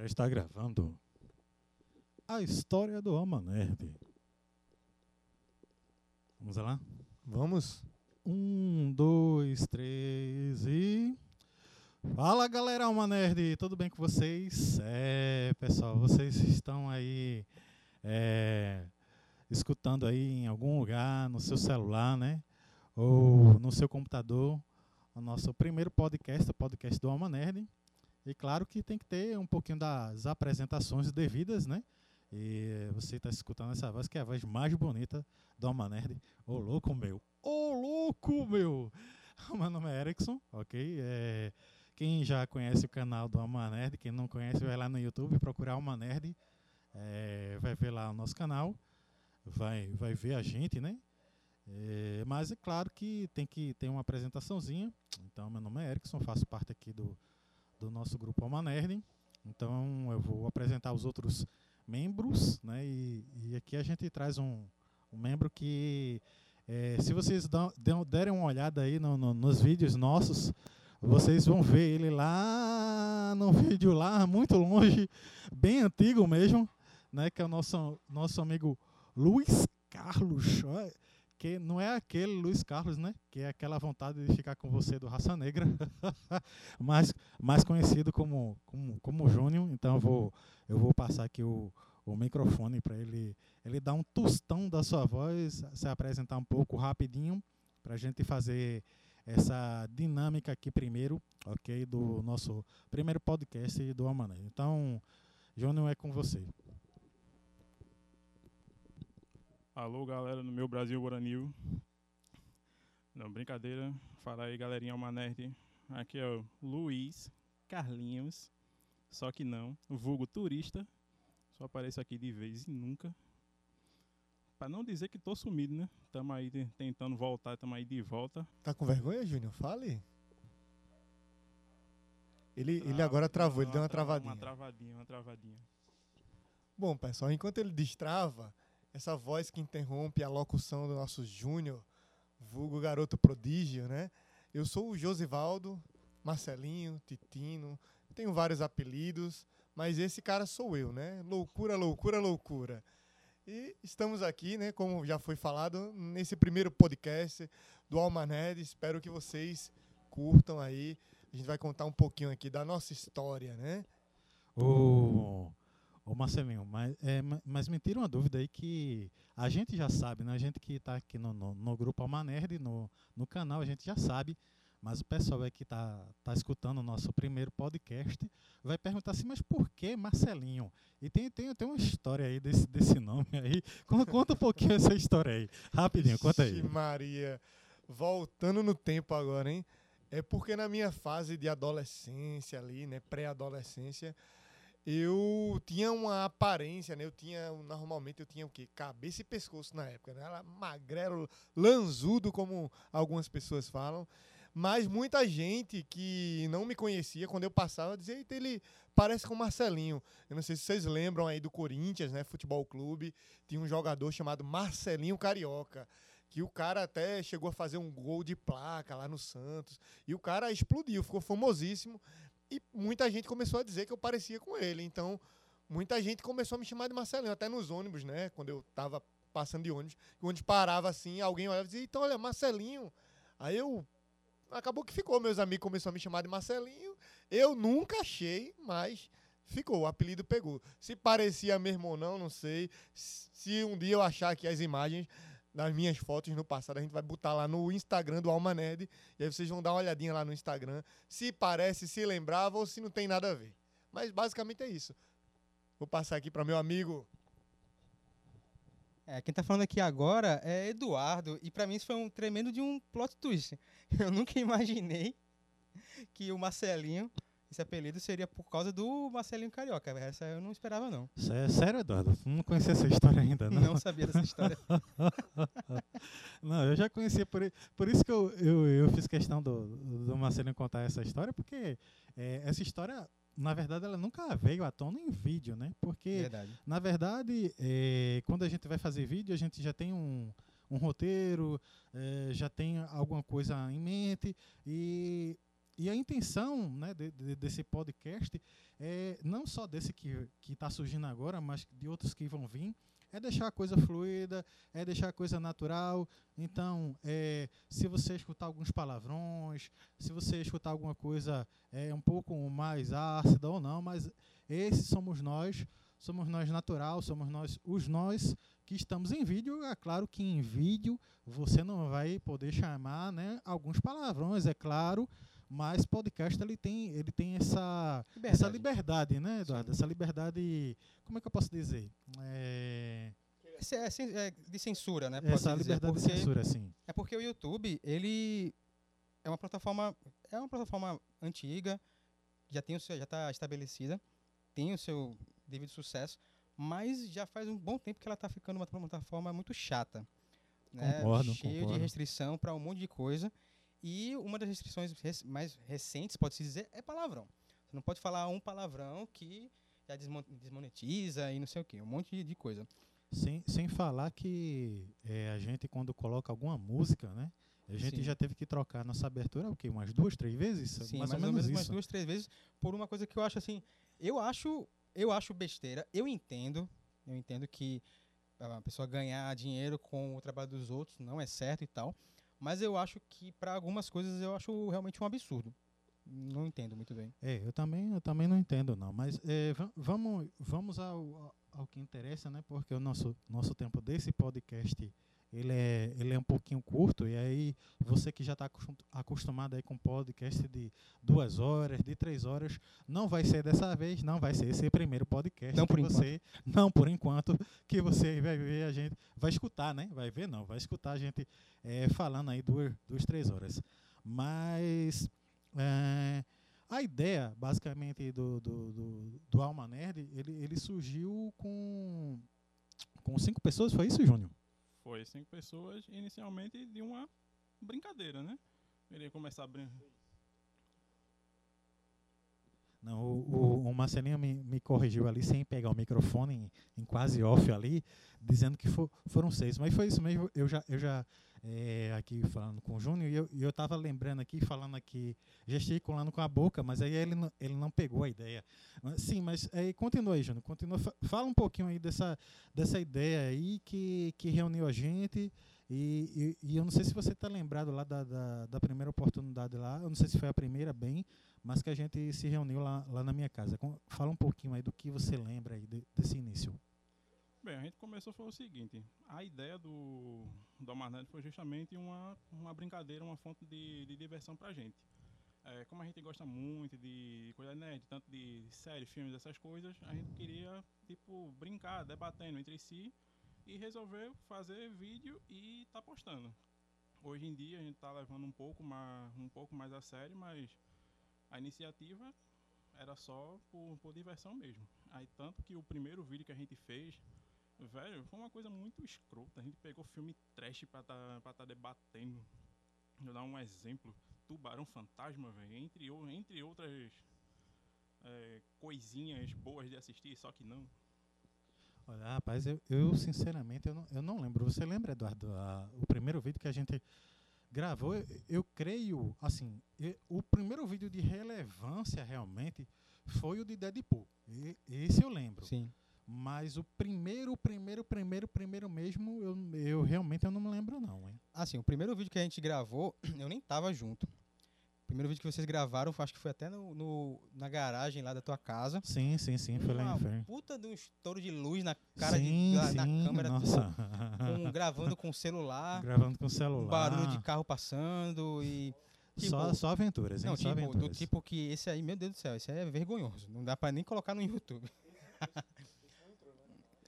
Já está gravando a história do Alma Nerd. Vamos lá? Vamos? Um, dois, três e. Fala galera Alma Nerd, tudo bem com vocês? É, pessoal, vocês estão aí é, escutando aí em algum lugar, no seu celular, né? Ou no seu computador, o nosso primeiro podcast, o podcast do Alma Nerd. E claro que tem que ter um pouquinho das apresentações devidas, né? E você está escutando essa voz que é a voz mais bonita do Alma Nerd. Ô louco meu! Ô louco meu! Meu nome é Erickson, ok? É, quem já conhece o canal do Alma Nerd, quem não conhece, vai lá no YouTube procurar Alma Nerd. É, vai ver lá o nosso canal, vai, vai ver a gente, né? É, mas é claro que tem que ter uma apresentaçãozinha. Então, meu nome é Erickson, faço parte aqui do, do nosso grupo Alma Nerd. Então, eu vou apresentar os outros membros, né? E, e aqui a gente traz um, um membro que, é, se vocês dão, derem uma olhada aí no, no, nos vídeos nossos, vocês vão ver ele lá no vídeo lá, muito longe, bem antigo mesmo, né? Que é o nosso, nosso amigo Luiz Carlos. Que não é aquele Luiz Carlos, né? Que é aquela vontade de ficar com você do Raça Negra, mais, mais conhecido como, como, como Júnior. Então eu vou, eu vou passar aqui o, o microfone para ele, ele dar um tostão da sua voz, se apresentar um pouco rapidinho, para a gente fazer essa dinâmica aqui primeiro, ok? Do nosso primeiro podcast do Amané. Então, Júnior, é com você. Alô, galera do meu Brasil Guaranil. Não, brincadeira. Fala aí, galerinha Alma Nerd. Aqui é o Luiz Carlinhos. Só que não, vulgo turista. Só apareço aqui de vez e nunca. Pra não dizer que tô sumido, né? Tamo aí tentando voltar, tamo aí de volta. Tá com vergonha, Júnior? Fale. Ele, Trava, ele agora travou, ele deu uma travadinha. Uma travadinha, uma travadinha. Bom, pessoal, enquanto ele destrava, essa voz que interrompe a locução do nosso Júnior, vulgo garoto prodígio, né? Eu sou o Josivaldo, Marcelinho, Titino, tenho vários apelidos, mas esse cara sou eu, né? Loucura, loucura, loucura. E estamos aqui, né, como já foi falado, nesse primeiro podcast do Almaned. Espero que vocês curtam aí. A gente vai contar um pouquinho aqui da nossa história, né? Oh. Ô Marcelinho, mas, é, mas me tira uma dúvida aí que a gente já sabe, né? A gente que está aqui no, no, no grupo Almanerd, no, no canal, a gente já sabe, mas o pessoal aí que está tá escutando o nosso primeiro podcast vai perguntar assim, mas por que Marcelinho? E tem, tem, tem uma história aí desse, desse nome aí. Conta, conta um pouquinho essa história aí. Rapidinho, conta aí. Maria, voltando no tempo agora, hein? É porque na minha fase de adolescência ali, né, pré-adolescência, eu tinha uma aparência, né? Eu tinha, normalmente eu tinha o quê? Cabeça e pescoço na época, né? Era magrelo, lanzudo, como algumas pessoas falam. Mas muita gente que não me conhecia, quando eu passava, dizia, Eita, ele parece com o Marcelinho. Eu não sei se vocês lembram aí do Corinthians, né? Futebol Clube. Tinha um jogador chamado Marcelinho Carioca que o cara até chegou a fazer um gol de placa lá no Santos. E o cara explodiu, ficou famosíssimo. E muita gente começou a dizer que eu parecia com ele. Então, muita gente começou a me chamar de Marcelinho, até nos ônibus, né? Quando eu tava passando de ônibus, onde parava assim, alguém olhava e dizia, então, olha, Marcelinho. Aí eu. Acabou que ficou, meus amigos começaram a me chamar de Marcelinho. Eu nunca achei, mas ficou, o apelido pegou. Se parecia mesmo ou não, não sei. Se um dia eu achar aqui as imagens, das minhas fotos no passado. A gente vai botar lá no Instagram do Alma Nerd. E aí vocês vão dar uma olhadinha lá no Instagram. Se parece, se lembrava ou se não tem nada a ver. Mas basicamente é isso. Vou passar aqui para meu amigo. É, quem tá falando aqui agora é Eduardo. E para mim isso foi um tremendo de um plot twist. Eu nunca imaginei que o Marcelinho esse apelido seria por causa do Marcelinho Carioca. Essa eu não esperava, não. Sério, Eduardo? Não conhecia essa história ainda, não? Não sabia dessa história. não, eu já conhecia. Por, por isso que eu, eu, eu fiz questão do, do Marcelinho contar essa história, porque é, essa história na verdade, ela nunca veio à tona em vídeo, né? Porque, verdade. na verdade, é, quando a gente vai fazer vídeo, a gente já tem um, um roteiro, é, já tem alguma coisa em mente e e a intenção né, de- de- desse podcast é não só desse que está surgindo agora, mas de outros que vão vir, é deixar a coisa fluida, é deixar a coisa natural. Então, é, se você escutar alguns palavrões, se você escutar alguma coisa é, um pouco mais ácida ou não, mas esses somos nós, somos nós natural, somos nós os nós que estamos em vídeo. É claro que em vídeo você não vai poder chamar né, alguns palavrões, é claro, mas podcast ele tem, ele tem essa, essa liberdade, né, Eduardo? Essa liberdade, como é que eu posso dizer? É, é, é de censura, né? essa dizer, liberdade de censura, assim. É porque o YouTube, ele é uma plataforma, é uma plataforma antiga, já tem o seu, já está estabelecida, tem o seu devido sucesso, mas já faz um bom tempo que ela está ficando uma plataforma muito chata, né? Concordo, cheio de concordo. restrição para um monte de coisa. E uma das restrições rec- mais recentes, pode-se dizer, é palavrão. Você não pode falar um palavrão que já desmon- desmonetiza e não sei o quê, um monte de- coisa. Sem, sem falar que é, a gente, quando coloca alguma música, né? A gente Sim. já teve que trocar nossa abertura, o quê? Umas duas, três vezes? Sim, mais, mais, ou menos umas isso. duas, três vezes por uma coisa que eu acho assim. Eu acho, eu acho besteira. Eu entendo, eu entendo que a pessoa ganhar dinheiro com o trabalho dos outros não é certo e tal. Mas eu acho que para algumas coisas eu acho realmente um absurdo. Não entendo muito bem. É, eu também, eu também não entendo, não. Mas é, va- vamos, vamos ao- ao que interessa, né? Porque o nosso, nosso tempo desse podcast ele é, ele é um pouquinho curto. E aí, você que já está acostumado aí com podcast de duas horas, de três horas, não vai ser dessa vez, não vai ser esse primeiro podcast Não que por você, não por enquanto, que você vai ver a gente, vai escutar, né? Vai ver, não, vai escutar a gente é, falando aí duas, duas, três horas. Mas é, a ideia, basicamente, do, do, do, do Alma Nerd, ele, ele surgiu com, com cinco pessoas, foi isso, Júnior? Foi cinco pessoas, inicialmente de uma brincadeira, né? Ele ia começar a brincar. Não, o, o, Marcelinho me, me corrigiu ali sem pegar o microfone em, em quase off ali, dizendo que fo- foram seis. Mas foi isso mesmo, eu já, eu já é, aqui falando com o Júnior, e eu, e eu tava lembrando aqui, falando aqui, gesticulando com a boca, mas aí ele não, ele não pegou a ideia. Sim, mas aí continua aí, Júnior, continua, fa- fala um pouquinho aí dessa, dessa ideia aí que, que reuniu a gente. E, e, e eu não sei se você está lembrado lá da, da, da primeira oportunidade lá, eu não sei se foi a primeira bem, mas que a gente se reuniu lá, lá na minha casa. Fala um pouquinho aí do que você lembra aí de- desse início. Bem, a gente começou foi o seguinte, a ideia do, do Amarnet foi justamente uma, uma brincadeira, uma fonte de, de diversão pra gente. É, como a gente gosta muito de, coisa nerd, tanto de série, filmes, essas coisas, a gente queria, tipo, brincar, debatendo entre si e resolver fazer vídeo e tá postando. Hoje em dia a gente tá levando um pouco mais, um pouco mais a sério, mas a iniciativa era só por, por diversão mesmo. Aí tanto que o primeiro vídeo que a gente fez Velho, foi uma coisa muito escrota. A gente pegou filme trash pra tá, pra tá debatendo. Vou dar um exemplo. Tubarão Fantasma, velho. Entre, entre outras é, coisinhas boas de assistir, só que não. Olha, rapaz, eu, eu, sinceramente eu não, eu não lembro. Você lembra, Eduardo, a- o primeiro vídeo que a gente gravou? Eu, eu creio, assim, e- o primeiro vídeo de relevância realmente foi o de Deadpool. E, esse eu lembro. Sim. Mas o primeiro, primeiro, primeiro, primeiro mesmo, eu, eu realmente eu não me lembro não, hein? Assim, o primeiro vídeo que a gente gravou, eu nem tava junto. O primeiro vídeo que vocês gravaram, acho que foi até no, no- na garagem lá da tua casa. Sim, sim, sim, foi lá uma em Inferno. puta de um estouro de luz na cara sim, de, na, na sim, câmera, nossa. gravando com o celular, Gravando com um celular. barulho de carro passando e. só, tipo- só aventuras, hein? Não, só tipo, do aventuras. tipo que esse aí, meu Deus do céu, esse aí é vergonhoso. Não dá pra nem colocar no YouTube.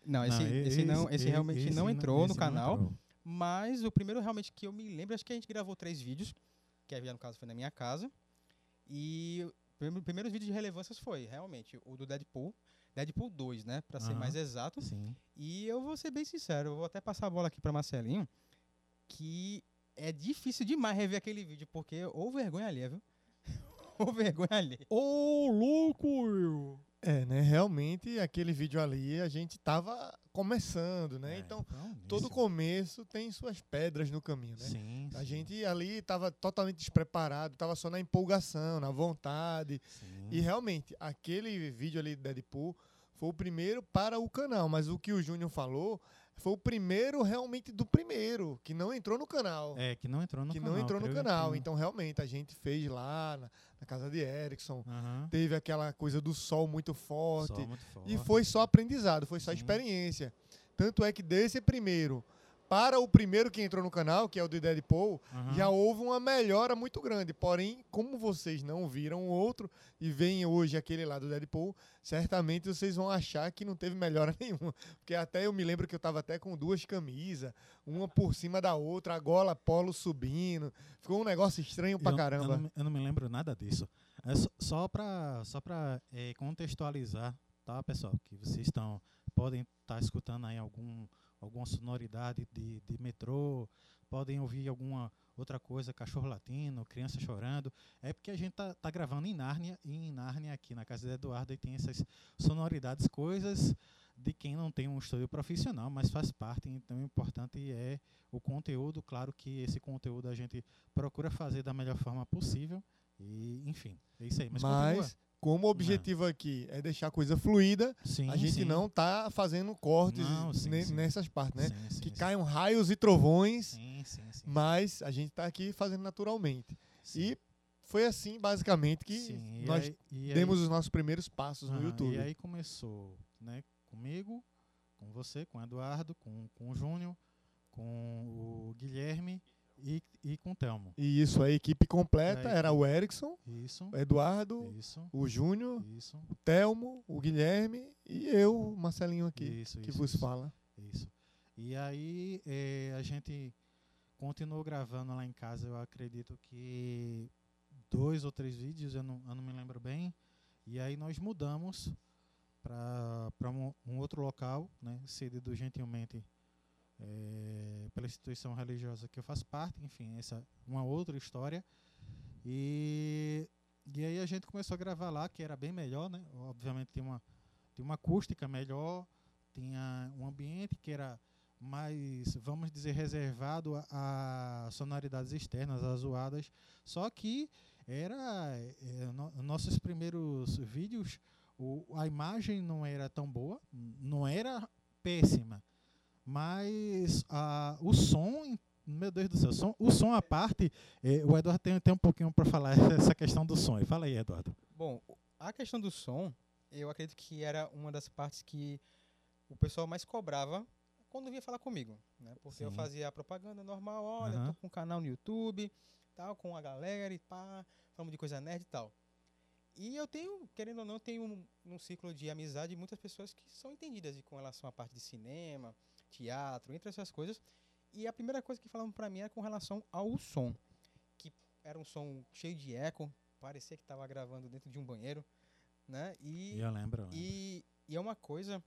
não, esse, esse, não, esse, realmente esse não entrou no esse não canal. entrou. Mas o primeiro realmente que eu me lembro, acho que a gente gravou três vídeos, que no caso foi na minha casa. E o prime- primeiros vídeos de relevância foi realmente o do Deadpool, Deadpool 2, né, Pra ser Aham. mais exato. Sim. E eu vou ser bem sincero, eu vou até passar a bola aqui pra Marcelinho, que é difícil demais rever aquele vídeo, porque ou vergonha alheia, viu? ou vergonha alheia. Ô, louco! É, né? Realmente, aquele vídeo ali, a gente tava começando, né? É, então, foi um todo começo tem suas pedras no caminho, né? Sim, A sim, gente ali tava totalmente despreparado, tava só na empolgação, na vontade. sim. E realmente, aquele vídeo ali do Deadpool foi o primeiro para o canal, mas o que o Júnior falou foi o primeiro realmente do primeiro, que não entrou no canal. É, que não entrou no que canal. não entrou no canal. que- Então, realmente, a gente fez lá na, na casa de Erickson. Aham. Teve aquela coisa do sol muito forte. Sol muito E forte. foi só aprendizado, foi só Sim. experiência. Tanto é que desse primeiro para o primeiro que entrou no canal, que é o de Deadpool, Aham. já houve uma melhora muito grande. Porém, como vocês não viram o outro e veem hoje aquele lá do Deadpool, certamente vocês vão achar que não teve melhora nenhuma. Porque até eu me lembro que eu tava até com duas camisas, uma por cima da outra, a gola polo subindo. Ficou um negócio estranho pra eu, caramba. Eu não, me- eu não me lembro nada disso. É só, só para só pra, eh, contextualizar, tá, pessoal? Que vocês estão podem estar escutando aí algum, alguma sonoridade de, de metrô, podem ouvir alguma outra coisa, cachorro latindo, criança chorando. É porque a gente tá, tá gravando em Nárnia, e em Nárnia, aqui na casa do Eduardo, e tem essas sonoridades, coisas de quem não tem um estúdio profissional, mas faz parte. Então, o importante é o conteúdo. Claro que esse conteúdo a gente procura fazer da melhor forma possível. E, enfim, é isso aí. Mas, Mas. Como o objetivo aqui é deixar a coisa fluida, Sim, a gente sim. não tá fazendo cortes Não, sim, ne- sim. nessas partes, né? Que caiam raios e trovões, mas a gente tá aqui fazendo naturalmente. Sim. E foi assim, basicamente, que nós aí- e aí- demos os nossos primeiros passos no Aham, YouTube. E aí começou, né, comigo, com você, com o Eduardo, com, com o Júnior, com o Guilherme e, e com o Telmo. E isso, a equipe completa Aí, era o Erickson, Isso, o Eduardo, isso, o Júnior, isso, o Telmo, o Guilherme e eu, o Marcelinho aqui, isso, que isso, vos fala. Isso. E aí eh, a gente continuou gravando lá em casa, eu acredito que dois ou três vídeos, eu não, eu não me lembro bem. E aí nós mudamos para um, um outro local, né, cedido gentilmente eh, pela instituição religiosa que eu faço parte, enfim, essa é uma outra história. E, e aí a gente começou a gravar lá, que era bem melhor, né? Obviamente tinha uma, tinha uma acústica melhor, tinha um ambiente que era mais, vamos dizer, reservado a, a sonoridades externas, as zoadas. Só que era eh, no- nossos primeiros vídeos, o, a imagem não era tão boa, não era péssima, mas a, o som, meu Deus do céu, som- o som à parte, eh, o Eduardo tem, tem um pouquinho para falar essa questão do som. Fala aí, Eduardo. Bom, a questão do som, eu acredito que era uma das partes que o pessoal mais cobrava quando vinha falar comigo, né? Porque eu Sim. fazia a propaganda normal, olha, Aham. tô com um canal no YouTube, tal, com a galera e pá, falamos de coisa nerd e tal. E eu tenho, querendo ou não, tenho um, um ciclo de amizade muitas pessoas que são entendidas com relação à parte de cinema, teatro, entre essas coisas. E a primeira coisa que falavam pra mim era com relação ao som, que era um som cheio de eco, parecia que estava gravando dentro de um banheiro, né? E, eu lembro. eu lembro. e, e é uma coisa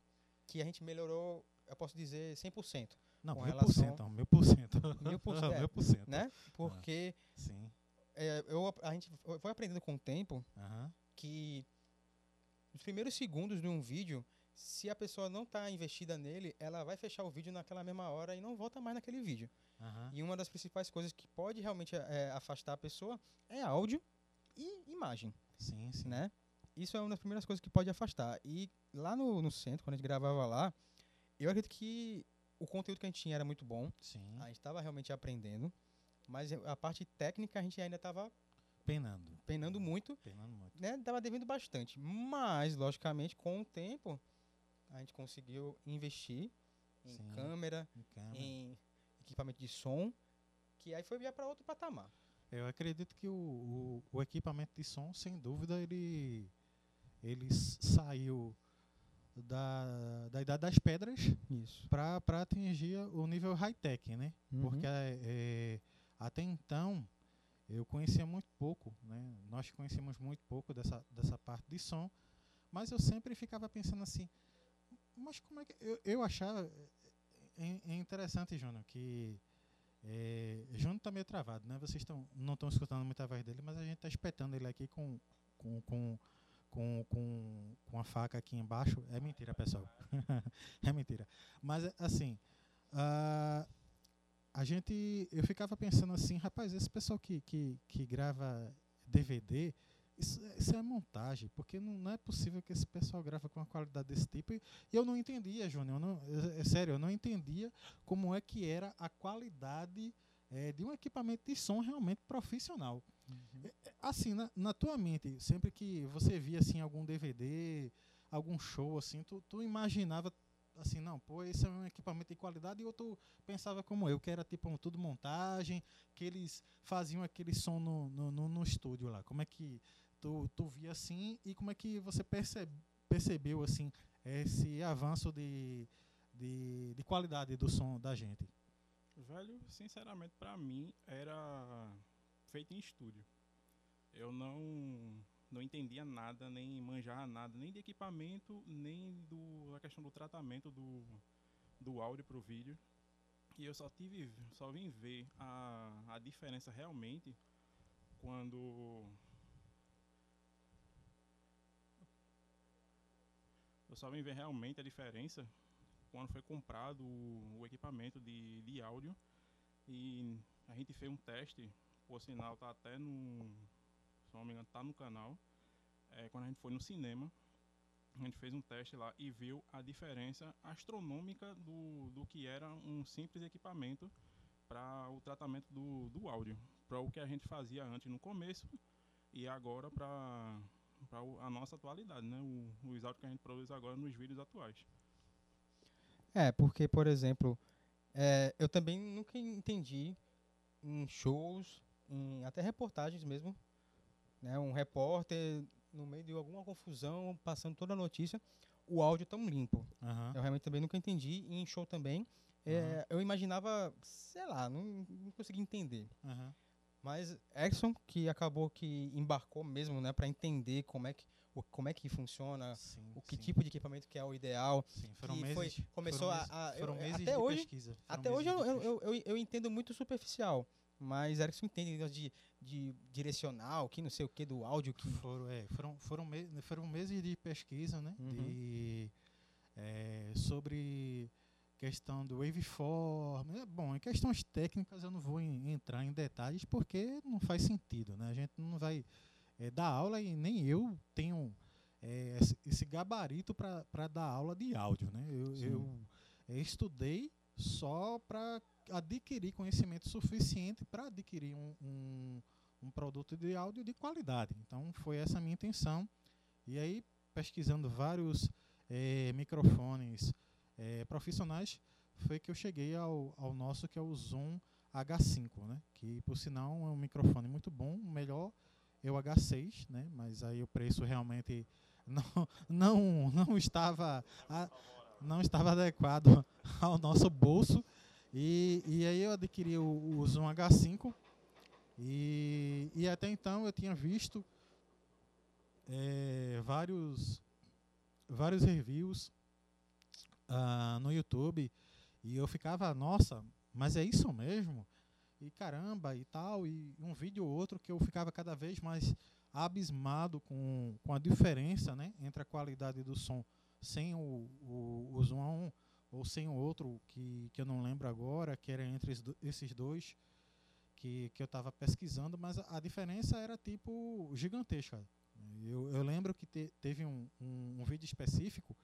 que a gente melhorou, eu posso dizer 100%, Não, mil por cento, mil por cento. Mil por cento, é. Mil por cento. né? Porque Sim. é, eu, a gente foi aprendendo com o tempo Aham. que nos primeiros segundos de um vídeo, se a pessoa não está investida nele, ela vai fechar o vídeo naquela mesma hora e não volta mais naquele vídeo. Aham. E uma das principais coisas que pode realmente é, afastar a pessoa é áudio e imagem, Sim, sim. né? Isso é uma das primeiras coisas que pode afastar. E lá no, no centro, quando a gente gravava lá, eu acredito que o conteúdo que a gente tinha era muito bom. Sim. A gente estava realmente aprendendo, mas a parte técnica a gente ainda estava Penando. penando muito, Penando muito. né? Tava devendo bastante. Mas, logicamente, com o tempo, a gente conseguiu investir em Sim. câmera, Em câmera. em equipamento de som, que aí foi já para outro patamar. Eu acredito que o, o, o equipamento de som, sem dúvida, ele, ele saiu da, da idade das pedras para atingir o nível high-tech, né? Porque é, até então eu conhecia muito pouco, né? Nós conhecíamos muito pouco dessa, dessa parte de som, mas eu sempre ficava pensando assim, mas como é que eu, eu achava é, é interessante, Júnior, que é, Júnior está meio travado, né? Vocês tão, não estão escutando muita voz dele, mas a gente está espetando ele aqui com, com, com, com, com, com a faca aqui embaixo. É mentira, pessoal. é mentira. Mas, assim, ah, a gente. Eu ficava pensando assim, rapaz, esse pessoal que, que, que grava DVD. Isso, isso é montagem, porque não, não é possível que esse pessoal grava com uma qualidade desse tipo. E eu não entendia, Júnior. não- É, é sério, eu não entendia como é que era a qualidade é, de um equipamento de som realmente profissional. É, é, Assim, na, na tua mente, sempre que você via assim algum DVD, algum show assim, tu, tu imaginava assim, não, pô, esse é um equipamento de qualidade e outro pensava como eu, que era tipo um, tudo montagem, que eles faziam aquele som no, no, no, no estúdio lá. Como é que tu, tu via assim e como é que você percebe, percebeu assim esse avanço de, de, de qualidade do som da gente? Velho, sinceramente, pra mim, era feito em estúdio. Eu não não entendia nada, nem manjava nada, nem de equipamento, nem do, da questão do tratamento do, do áudio pro vídeo. E eu só tive, só vim ver a, a diferença realmente quando eu só vim ver realmente a diferença quando foi comprado o, o equipamento de, de áudio. E a gente fez um teste, por sinal tá até no, se não me engano, tá no canal, é, quando a gente foi no cinema, a gente fez um teste lá e viu a diferença astronômica do, do que era um simples equipamento para o tratamento do, do áudio, para o que a gente fazia antes no começo e agora para a nossa atualidade, né? O, os áudios que a gente produz agora nos vídeos atuais. É, porque, por exemplo, é, eu também nunca entendi em shows, em até reportagens mesmo, né, um repórter no meio de alguma confusão, passando toda a notícia, o áudio tão limpo. Aham. Eu realmente também nunca entendi. E em show também, é, eu imaginava, sei lá, não, não consegui entender. aham. Mas Erickson, que acabou que embarcou mesmo, né, para entender como é que o, como é que funciona, Sim, o que sim, tipo de equipamento que é o ideal. sim. Foram meses, foi- começou foram a- a- eu- foram meses até de hoje- pesquisa. Até hoje eu, eu, eu, eu- eu entendo muito superficial, mas Erickson entende de, de direcional, que não sei o que do áudio, que Foram, é, foram, foram, me- foram meses de pesquisa, né? Uhum. De, é, sobre questão do waveform. É, bom, em questões técnicas eu não vou em- entrar em detalhes porque não faz sentido, né? A gente não vai é, dar aula e nem eu tenho é, esse- gabarito para dar aula de áudio, né? Eu, eu, é, estudei só para adquirir conhecimento suficiente para adquirir um, um, um produto de áudio de qualidade. Então foi essa a minha intenção. E aí, pesquisando vários eh, microfones eh, profissionais, foi que eu cheguei ao, ao nosso, que é o Zoom H5, né? Que por sinal é um microfone muito bom, melhor é o H6, né? Mas aí o preço realmente não, não, não estava a- não estava adequado ao nosso bolso. E, e aí eu adquiri o, o Zoom H5 e, e até então eu tinha visto eh, vários, vários reviews ah, no YouTube e eu ficava, nossa, mas é isso mesmo? E caramba, e tal, e um vídeo ou outro que eu ficava cada vez mais abismado com, com a diferença né, entre a qualidade do som sem o, o, o Zoom 1 ou sem o outro que, que eu não lembro agora, que era entre esses dois que, que eu estava pesquisando, mas a, a diferença era tipo gigantesca. Eu, eu lembro que te- teve um, um, um vídeo específico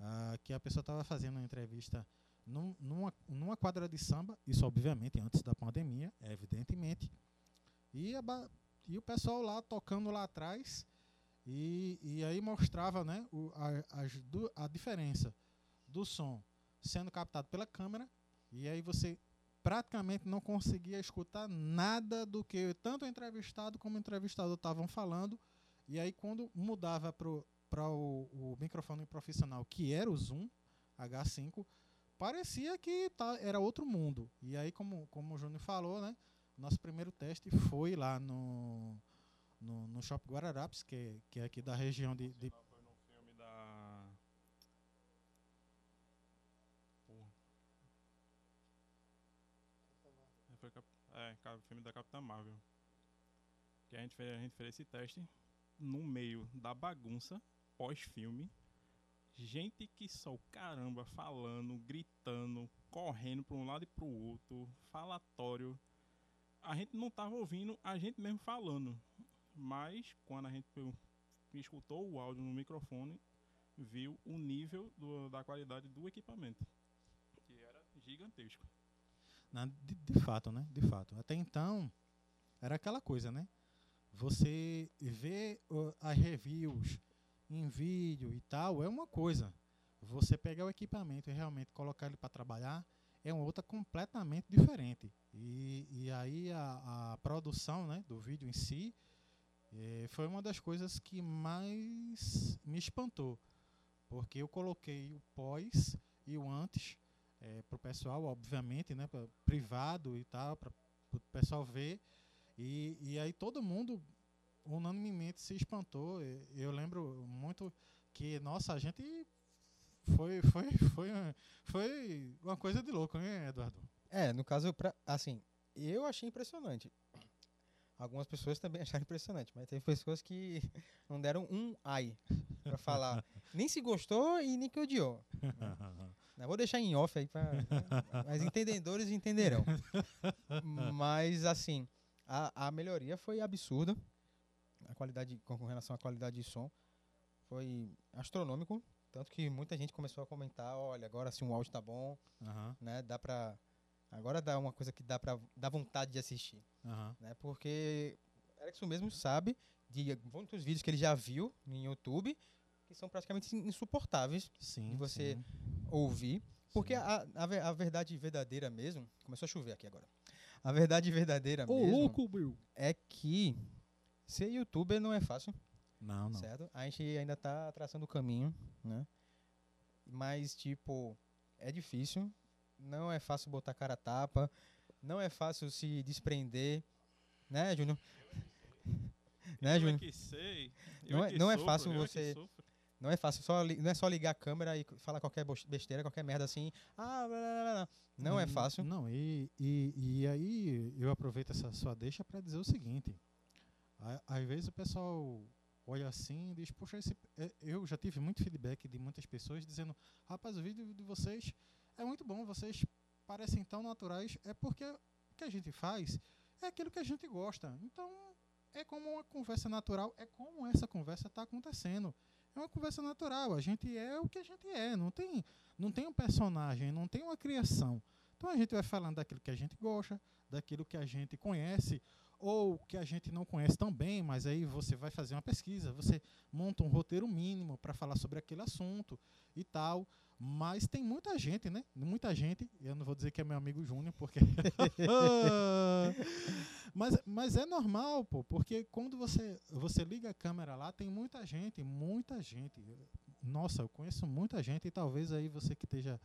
ah, que a pessoa estava fazendo uma entrevista num- numa, numa quadra de samba, isso obviamente antes da pandemia, evidentemente, e, a e o pessoal lá tocando lá atrás, e, e aí mostrava né, o, a, du- a diferença do som sendo captado pela câmera, e aí você praticamente não conseguia escutar nada do que tanto o entrevistado como o entrevistador estavam falando. E aí quando mudava para o, o microfone profissional, que era o Zoom H5, parecia que tá, era outro mundo. E aí, como, como o Júnior falou, né? Nosso primeiro teste foi lá no, no, no Shopping Guararapes, que, que é aqui da região de, de foi no filme da. Foi É, o filme da Capitã Marvel. Que a gente fez, a gente fez esse teste no meio da bagunça pós-filme, gente que só caramba falando, gritando, correndo para um lado e para o outro, falatório. A gente não tava ouvindo a gente mesmo falando, mas quando a gente escutou o áudio no microfone, viu o nível do, da qualidade do equipamento, que era gigantesco. De, de fato, né? De fato. Até então, era aquela coisa, né? Você vê ó, as reviews em vídeo e tal, é uma coisa. Você pegar o equipamento e realmente colocar ele para trabalhar é uma outra completamente diferente. E, e aí a, a produção né, do vídeo em si eh, foi uma das coisas que mais me espantou. Porque eu coloquei o pós e o antes para o pessoal, obviamente, né, privado e tal, para o pessoal ver. E, e aí todo mundo unanimemente se espantou. Eu lembro muito que, nossa, a gente foi, foi, foi, uma- foi uma coisa de louco, né, Eduardo? É, no caso, pra, assim, eu achei impressionante. Algumas pessoas também acharam impressionante, mas teve pessoas que não deram um ai pra falar. nem se gostou e nem que odiou. Eu vou deixar em off aí para mas entendedores entenderão. Mas assim, a, a melhoria foi absurda. A qualidade com relação à qualidade de som foi astronômico, tanto que muita gente começou a comentar, olha, agora sim o áudio tá bom, Aham, né? Dá pra agora dá uma coisa que dá para dá vontade de assistir, aham. né? Porque Erickson mesmo sabe de muitos vídeos que ele já viu no YouTube que são praticamente insuportáveis Sim. E você sim, ouvir. Porque a, a, a verdade verdadeira mesmo. Começou a chover aqui agora. A verdade verdadeira Ô, mesmo louco, é que ser youtuber não é fácil, Não, não. certo? A gente ainda tá traçando o caminho, né? Mas, tipo, é difícil. Não é fácil botar cara a tapa. Não é fácil se desprender. Né, Júnior? né, eu é Júnior? que sei. eu Não é- que não é sofro, fácil eu é que você- sofro. Não é fácil, só li- não é só ligar a câmera e falar qualquer besteira, qualquer merda assim. Ah, blá, blá, blá, blá. Não é Hum, fácil. Não, e, e, e aí eu aproveito essa sua deixa para dizer o seguinte. Às vezes o pessoal olha assim e diz, poxa, esse, é, eu já tive muito feedback de muitas pessoas dizendo, rapaz, o vídeo de vocês é muito bom, vocês parecem tão naturais, é porque o que a gente faz é aquilo que a gente gosta. Então, é como uma conversa natural, é como essa conversa está acontecendo. É uma conversa natural, a gente é o que a gente é, não tem, não tem um personagem, não tem uma criação. Então a gente vai falando daquilo que a gente gosta, daquilo que a gente conhece, ou que a gente não conhece tão bem, mas aí você vai fazer uma pesquisa, você monta um roteiro mínimo para falar sobre aquele assunto e tal. Mas tem muita gente, né? Muita gente, eu não vou dizer que é meu amigo Júnior, porque. mas, mas é normal, pô, porque quando você, você liga a câmera lá, tem muita gente, muita gente. Nossa, eu conheço muita gente e talvez aí você que esteja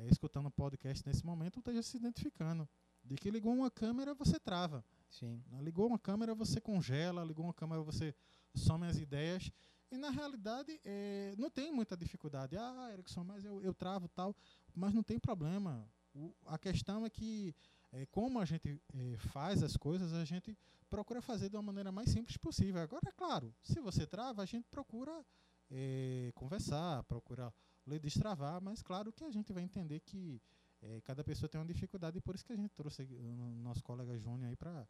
é, escutando o podcast nesse momento esteja se identificando. De que ligou uma câmera, você trava. Sim. né? Ligou uma câmera, você congela, ligou uma câmera, você some as ideias. E na realidade, eh, não tem muita dificuldade. Ah, Erickson, mas eu, eu travo tal. Mas não tem problema. O- a questão é que, eh, como a gente eh, faz as coisas, a gente procura fazer de uma maneira mais simples possível. Agora, é claro, se você trava, a gente procura eh, conversar, procura lhe destravar, mas claro que a gente vai entender que eh, cada pessoa tem uma dificuldade e por isso que a gente trouxe o nosso colega Júnior aí para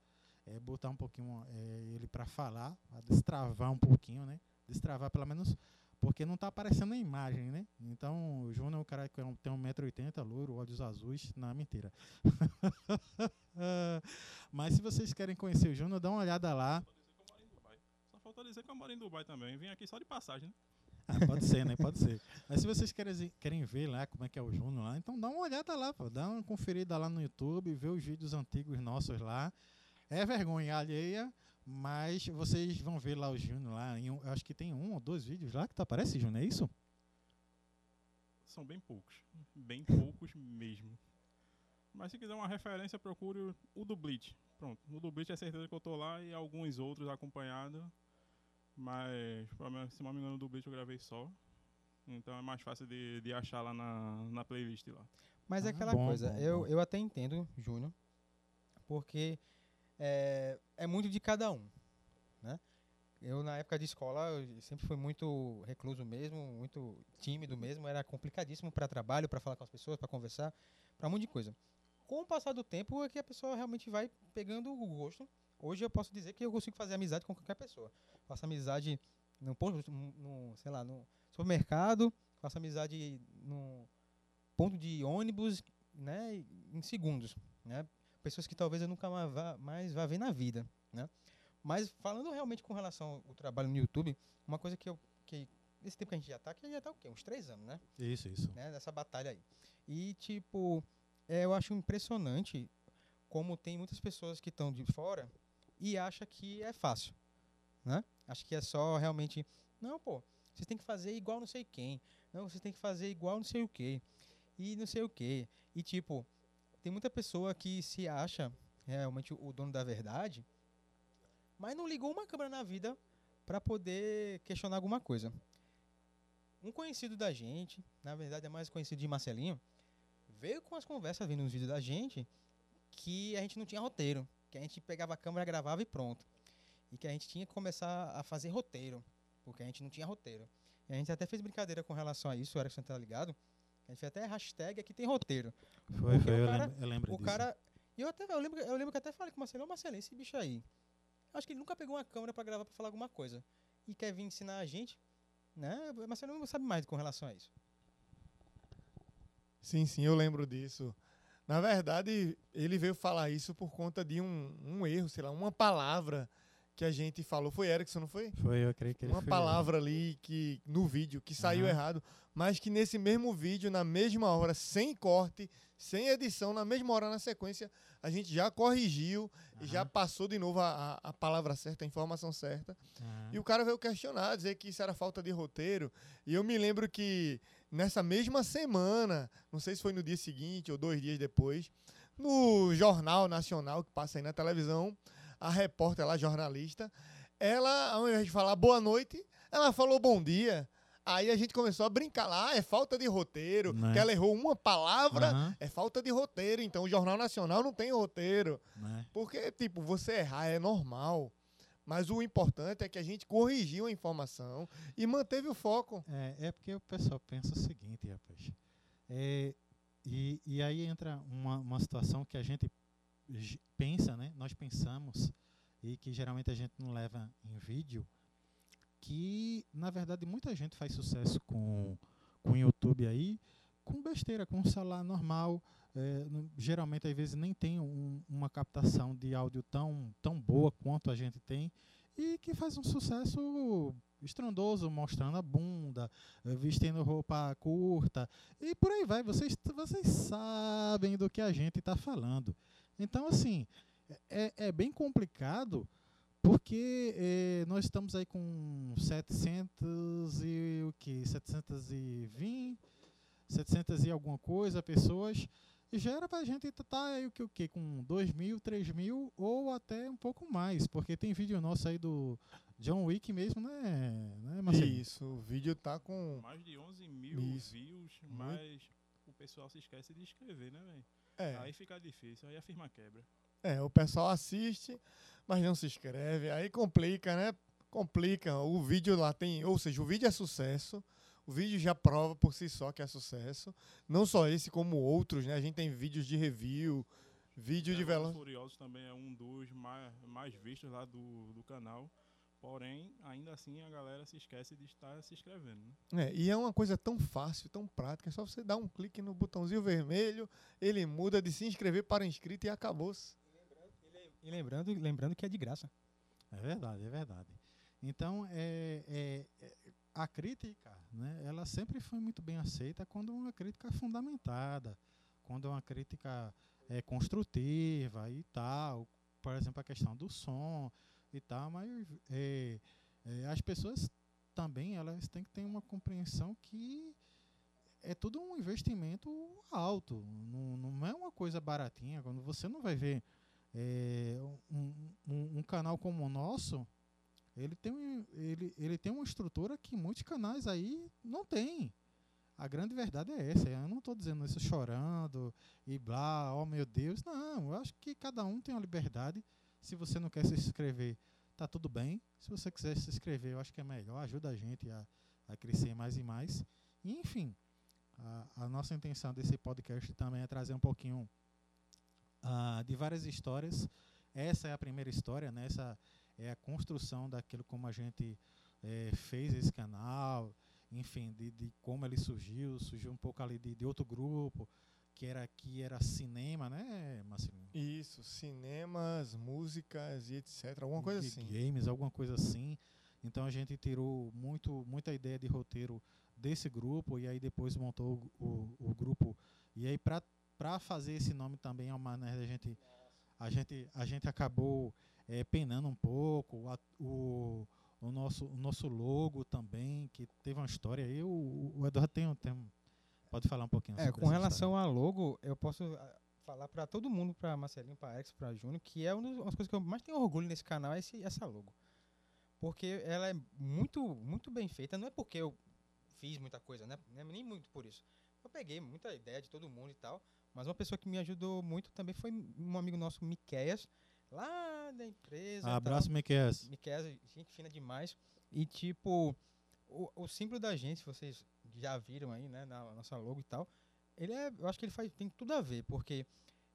botar um pouquinho eh, ele para falar, pra destravar um pouquinho, né? Destravar pelo menos porque não está aparecendo a imagem, né? Então, o Júnior é um cara que é tem 1,80m, louro, olhos azuis. Não, mentira. Mas se vocês querem conhecer o Júnior, dá uma olhada lá. Só falta dizer que eu moro em Dubai também. Vim aqui só de passagem, né? Ah, pode ser, né? Pode ser. Mas se vocês querem, querem ver lá como é que é o Júnior lá, então dá uma olhada lá, pô. Dá uma conferida lá no YouTube, vê os vídeos antigos nossos lá. É vergonha alheia, mas vocês vão ver lá o Júnior lá. em acho que tem um ou dois vídeos lá que tá, aparece, Júnior, é isso? São bem poucos. Bem poucos mesmo. Mas se quiser uma referência, procure o- do Bleach. Pronto, o do Bleach é certeza que eu tô lá e alguns outros acompanhados. Mas, se não me engano, do Bleach eu gravei só. Então é mais fácil de, de achar lá na, na playlist lá. Mas é Ah, aquela bom, coisa, bom, eu, bom. eu até entendo, Júnior, porque é, é muito de cada um, né? Eu, na época de escola, eu sempre fui muito recluso mesmo, muito tímido mesmo. Era complicadíssimo para trabalho, para falar com as pessoas, para conversar, para um monte de coisa. Com o passar do tempo, é que a pessoa realmente vai pegando o gosto. Hoje eu posso dizer que eu consigo fazer amizade com qualquer pessoa. Faço amizade no, posto- no sei lá, no supermercado, faço amizade no ponto de ônibus, né, em segundos, né? Pessoas que talvez eu nunca mais vá, mais vá ver na vida, né? Mas falando realmente com relação ao trabalho no YouTube, uma coisa que eu que nesse tempo que a gente já tá, que já tá o quê? Uns três anos, né? Isso, isso. né, nessa batalha aí. E, tipo, é, eu acho impressionante como tem muitas pessoas que estão de fora e acha que é fácil, né? Acho que é só realmente, não, pô, você tem que fazer igual não sei quem, não, você tem que fazer igual não sei o quê, e não sei o quê. E, tipo, tem muita pessoa que se acha realmente o dono da verdade, mas não ligou uma câmera na vida para poder questionar alguma coisa. Um conhecido da gente, na verdade é mais conhecido de Marcelinho, veio com as conversas vindo nos vídeos da gente que a gente não tinha roteiro, que a gente pegava a câmera, gravava e pronto. E que a gente tinha que começar a fazer roteiro, porque a gente não tinha roteiro. E a gente até fez brincadeira com relação a isso, o Erickson tá ligado? A gente fez até hashtag aqui tem roteiro. Foi, Porque foi, o eu, cara- lembro, eu lembro O disso. cara. E eu até eu lembro, eu lembro que até falei com o Marcelinho, "Ô, Marcelinho, esse bicho aí. Acho que ele nunca pegou uma câmera pra gravar pra falar alguma coisa. E quer vir ensinar a gente, né? O Marcelinho não sabe mais com relação a isso. Sim, sim, eu lembro disso. Na verdade, ele veio falar isso por conta de um, um erro, sei lá, uma palavra que a gente falou. Foi Erickson, não foi? Foi, eu creio que ele uma foi- palavra ali que no vídeo que saiu Aham. errado, mas que nesse mesmo vídeo, na mesma hora, sem corte, sem edição, na mesma hora na sequência, a gente já corrigiu e já passou de novo a, a, a palavra certa, a informação certa. Aham. E o cara veio questionar, dizer que isso era falta de roteiro. E eu me lembro que nessa mesma semana, não sei se foi no dia seguinte ou dois dias depois, no Jornal Nacional, que passa aí na televisão, a repórter lá, jornalista, ela, ao invés de falar boa noite, ela falou bom dia. Aí a gente começou a brincar lá, ah, é falta de roteiro, Né? que ela errou uma palavra, Aham, é falta de roteiro. Então o Jornal Nacional não tem roteiro. né? Porque, tipo, você errar é normal. Mas o importante é que a gente corrigiu a informação e manteve o foco. É, é porque o pessoal pensa o seguinte, rapaz. É, e, e aí entra uma, uma situação que a gente pensa, né? Nós pensamos, e que geralmente a gente não leva em vídeo, que na verdade muita gente faz sucesso com com YouTube aí, com besteira, com um celular normal. é, geralmente, às vezes, nem tem um- uma captação de áudio tão, tão boa quanto a gente tem e que faz um sucesso estrondoso, mostrando a bunda, eh, vestindo roupa curta e por aí vai. Vocês, vocês sabem do que a gente está falando. Então, assim, é, é bem complicado porque eh, nós estamos aí com 700 e o que? 720, 700 e alguma coisa pessoas. E já era pra gente estar aí o que, o que, com 2 mil, 3 mil ou até um pouco mais, porque tem vídeo nosso aí do John Wick mesmo, né, né Marcelinho? Isso, o vídeo tá com. Mais de 11 mil Isso. views, mas o pessoal se esquece de escrever, né, velho? É, Aí fica difícil, aí a firma quebra. é, o pessoal assiste, mas não se inscreve. Aí complica, né? Complica. O vídeo lá tem. Ou seja, o vídeo é sucesso. O vídeo já prova por si só que é sucesso. Não só esse, como outros, né? A gente tem vídeos de review, vídeo de Velozes velo. e Furiosos também é um dos mais, mais vistos lá do, do canal. Porém, ainda assim a galera se esquece de estar se inscrevendo. Né? É, e é uma coisa tão fácil, tão prática. É só você dar um clique no botãozinho vermelho, ele muda de se inscrever para inscrito e acabou-se. E lembrando, lembrando que é de graça. É verdade, é verdade. Então, é, é- é- a crítica, né, ela sempre foi muito bem aceita quando uma crítica é fundamentada, quando uma crítica é construtiva e tal. Por exemplo, a questão do som e tal, mas é, é, as pessoas também elas têm que ter uma compreensão que é tudo um investimento alto, não, não é uma coisa baratinha. Quando você não vai ver é, um, um- um canal como o nosso, ele tem, ele, ele tem uma estrutura que muitos canais aí não tem. A grande verdade é essa. Eu não estou dizendo isso chorando e blá, oh meu Deus. Não, eu acho que cada um tem uma liberdade. Se você não quer se inscrever, tá tudo bem. Se você quiser se inscrever, eu acho que é melhor, ajuda a gente a, a crescer mais e mais. E, enfim, a, a nossa intenção desse podcast também é trazer um pouquinho ah, de várias histórias. Essa é a primeira história, né? Essa é a construção daquilo como a gente eh, fez esse canal, enfim, de, de como ele surgiu, surgiu um pouco ali de, de outro grupo, que era que era cinema, né, Marcelinho? Isso, cinemas, músicas e etc. Alguma coisa assim. Games, alguma coisa assim. Então a gente tirou muito, muita ideia de roteiro desse grupo e aí depois montou o, o, o grupo. E aí para fazer esse nome também é uma maneira a gente a gente a gente acabou é, penando um pouco a, o, o nosso o nosso logo também que teve uma história aí o, o Eduardo tem, tem pode falar um pouquinho É, com relação a logo, eu posso ah, falar pra todo mundo, pra Marcelinho, pra Alex, pra Júnior, que é uma das coisas que eu mais tenho orgulho nesse canal, é esse, essa logo. Porque ela é muito, muito bem feita. Não é porque eu fiz muita coisa, né? É Nem muito por isso. Eu peguei muita ideia de todo mundo e tal. Mas uma pessoa que me ajudou muito também foi um amigo nosso, Miqueias, lá da empresa. tal. abraço Miquel Miquel, gente fina demais. E tipo, o, o símbolo da gente, vocês já viram aí, né, na nossa logo e tal, ele é, eu acho que ele faz, tem tudo a ver, porque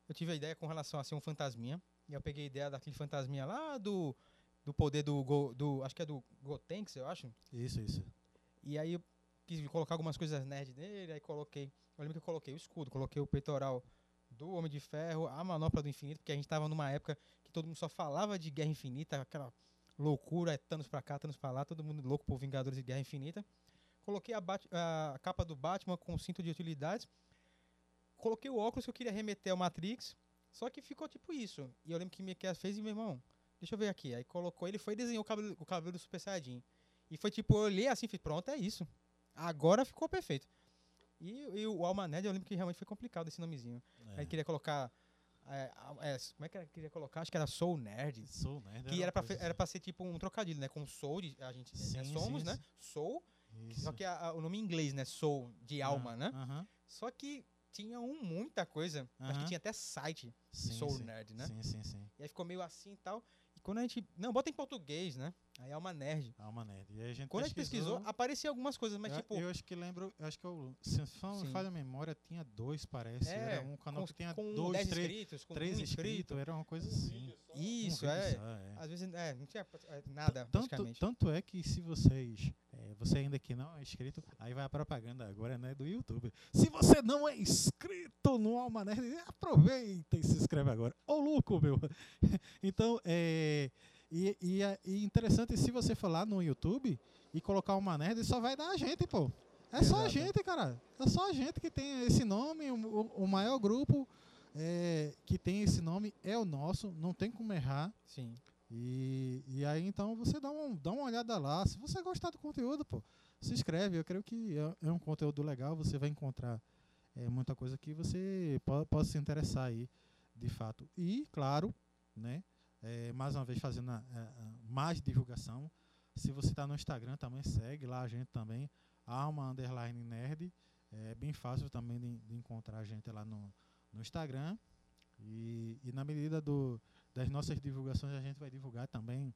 eu tive a ideia com relação a ser um fantasminha, e eu peguei a ideia daquele fantasminha lá do, do poder do, Go- do, acho que é do Gotenks, eu acho, isso isso e aí eu quis colocar algumas coisas nerd nele, aí coloquei, eu lembro que eu coloquei o escudo, coloquei o peitoral do Homem de Ferro, a manopla do infinito, porque a gente tava numa época que todo mundo só falava de Guerra Infinita, aquela loucura, é Thanos pra cá, Thanos pra lá, todo mundo louco por Vingadores e Guerra Infinita. Coloquei a, a capa do Batman com cinto de utilidades. Coloquei o óculos que eu queria remeter ao Matrix, só que ficou tipo isso. E eu lembro que Miquel fez e meu irmão, deixa eu ver aqui. Aí colocou, ele foi e desenhou o cabelo, o cabelo do Super Saiyajin. E foi tipo, eu olhei assim e falei, pronto, é isso. Agora ficou perfeito. E, e o Alma Nerd, eu lembro que realmente foi complicado esse nomezinho. É. Aí queria colocar. é, é, como é que era que queria colocar? Acho que era Soul Nerd. Sou nerd Que uma era pra, era pra ser tipo um trocadilho, né? Com Soul, a gente né, Sim, somos, sim, né? sim. Soul, Isso. só que a- a- o nome em inglês, né? Soul, de alma, Ah, né? aham. Só que tinha um, muita coisa. Acho que tinha até site Sim, Soul sim. Nerd, né? Sim, sim, sim. E aí ficou meio assim e tal. E quando a gente. Não, bota em português, né? Aí Alma Nerd. Alma Nerd. E aí a gente Quando a gente pesquisou, apareciam algumas coisas, mas eu, tipo. eu acho que lembro, eu acho que eu, se não falha a memória, tinha dois, parece. é, era um canal com, que tinha com dois, 10 três, inscritos, com três um inscrito. inscritos, era uma coisa assim. Isso, Um é. só, é. Às vezes, é, não tinha é, nada, Tanto, tanto é que se vocês, é, você ainda que não é inscrito, aí vai a propaganda agora, né, do YouTube. Se você não é inscrito no Alma Nerd, aproveita e se inscreve agora. Ô louco, meu! então, é, e, e, é- e interessante, se você for lá no YouTube e colocar Alma Nerd, só vai dar a gente, pô. É só a Exato. gente, cara. É só a gente que tem esse nome, o, o- o maior grupo é, que tem esse nome é o nosso, não tem como errar. Sim. E, e aí então você dá, um, dá uma olhada lá. Se você gostar do conteúdo, pô, se inscreve. Eu creio que é, é um conteúdo legal. Você vai encontrar é, muita coisa que você po possa se interessar aí, de fato. E, claro, né? é, mais uma vez fazendo a- a mais divulgação. Se você está no Instagram, também segue lá a gente também. Alma Underline Nerd. É bem fácil também de, de encontrar a gente lá no, no Instagram. E, e na medida do, das nossas divulgações a gente vai divulgar também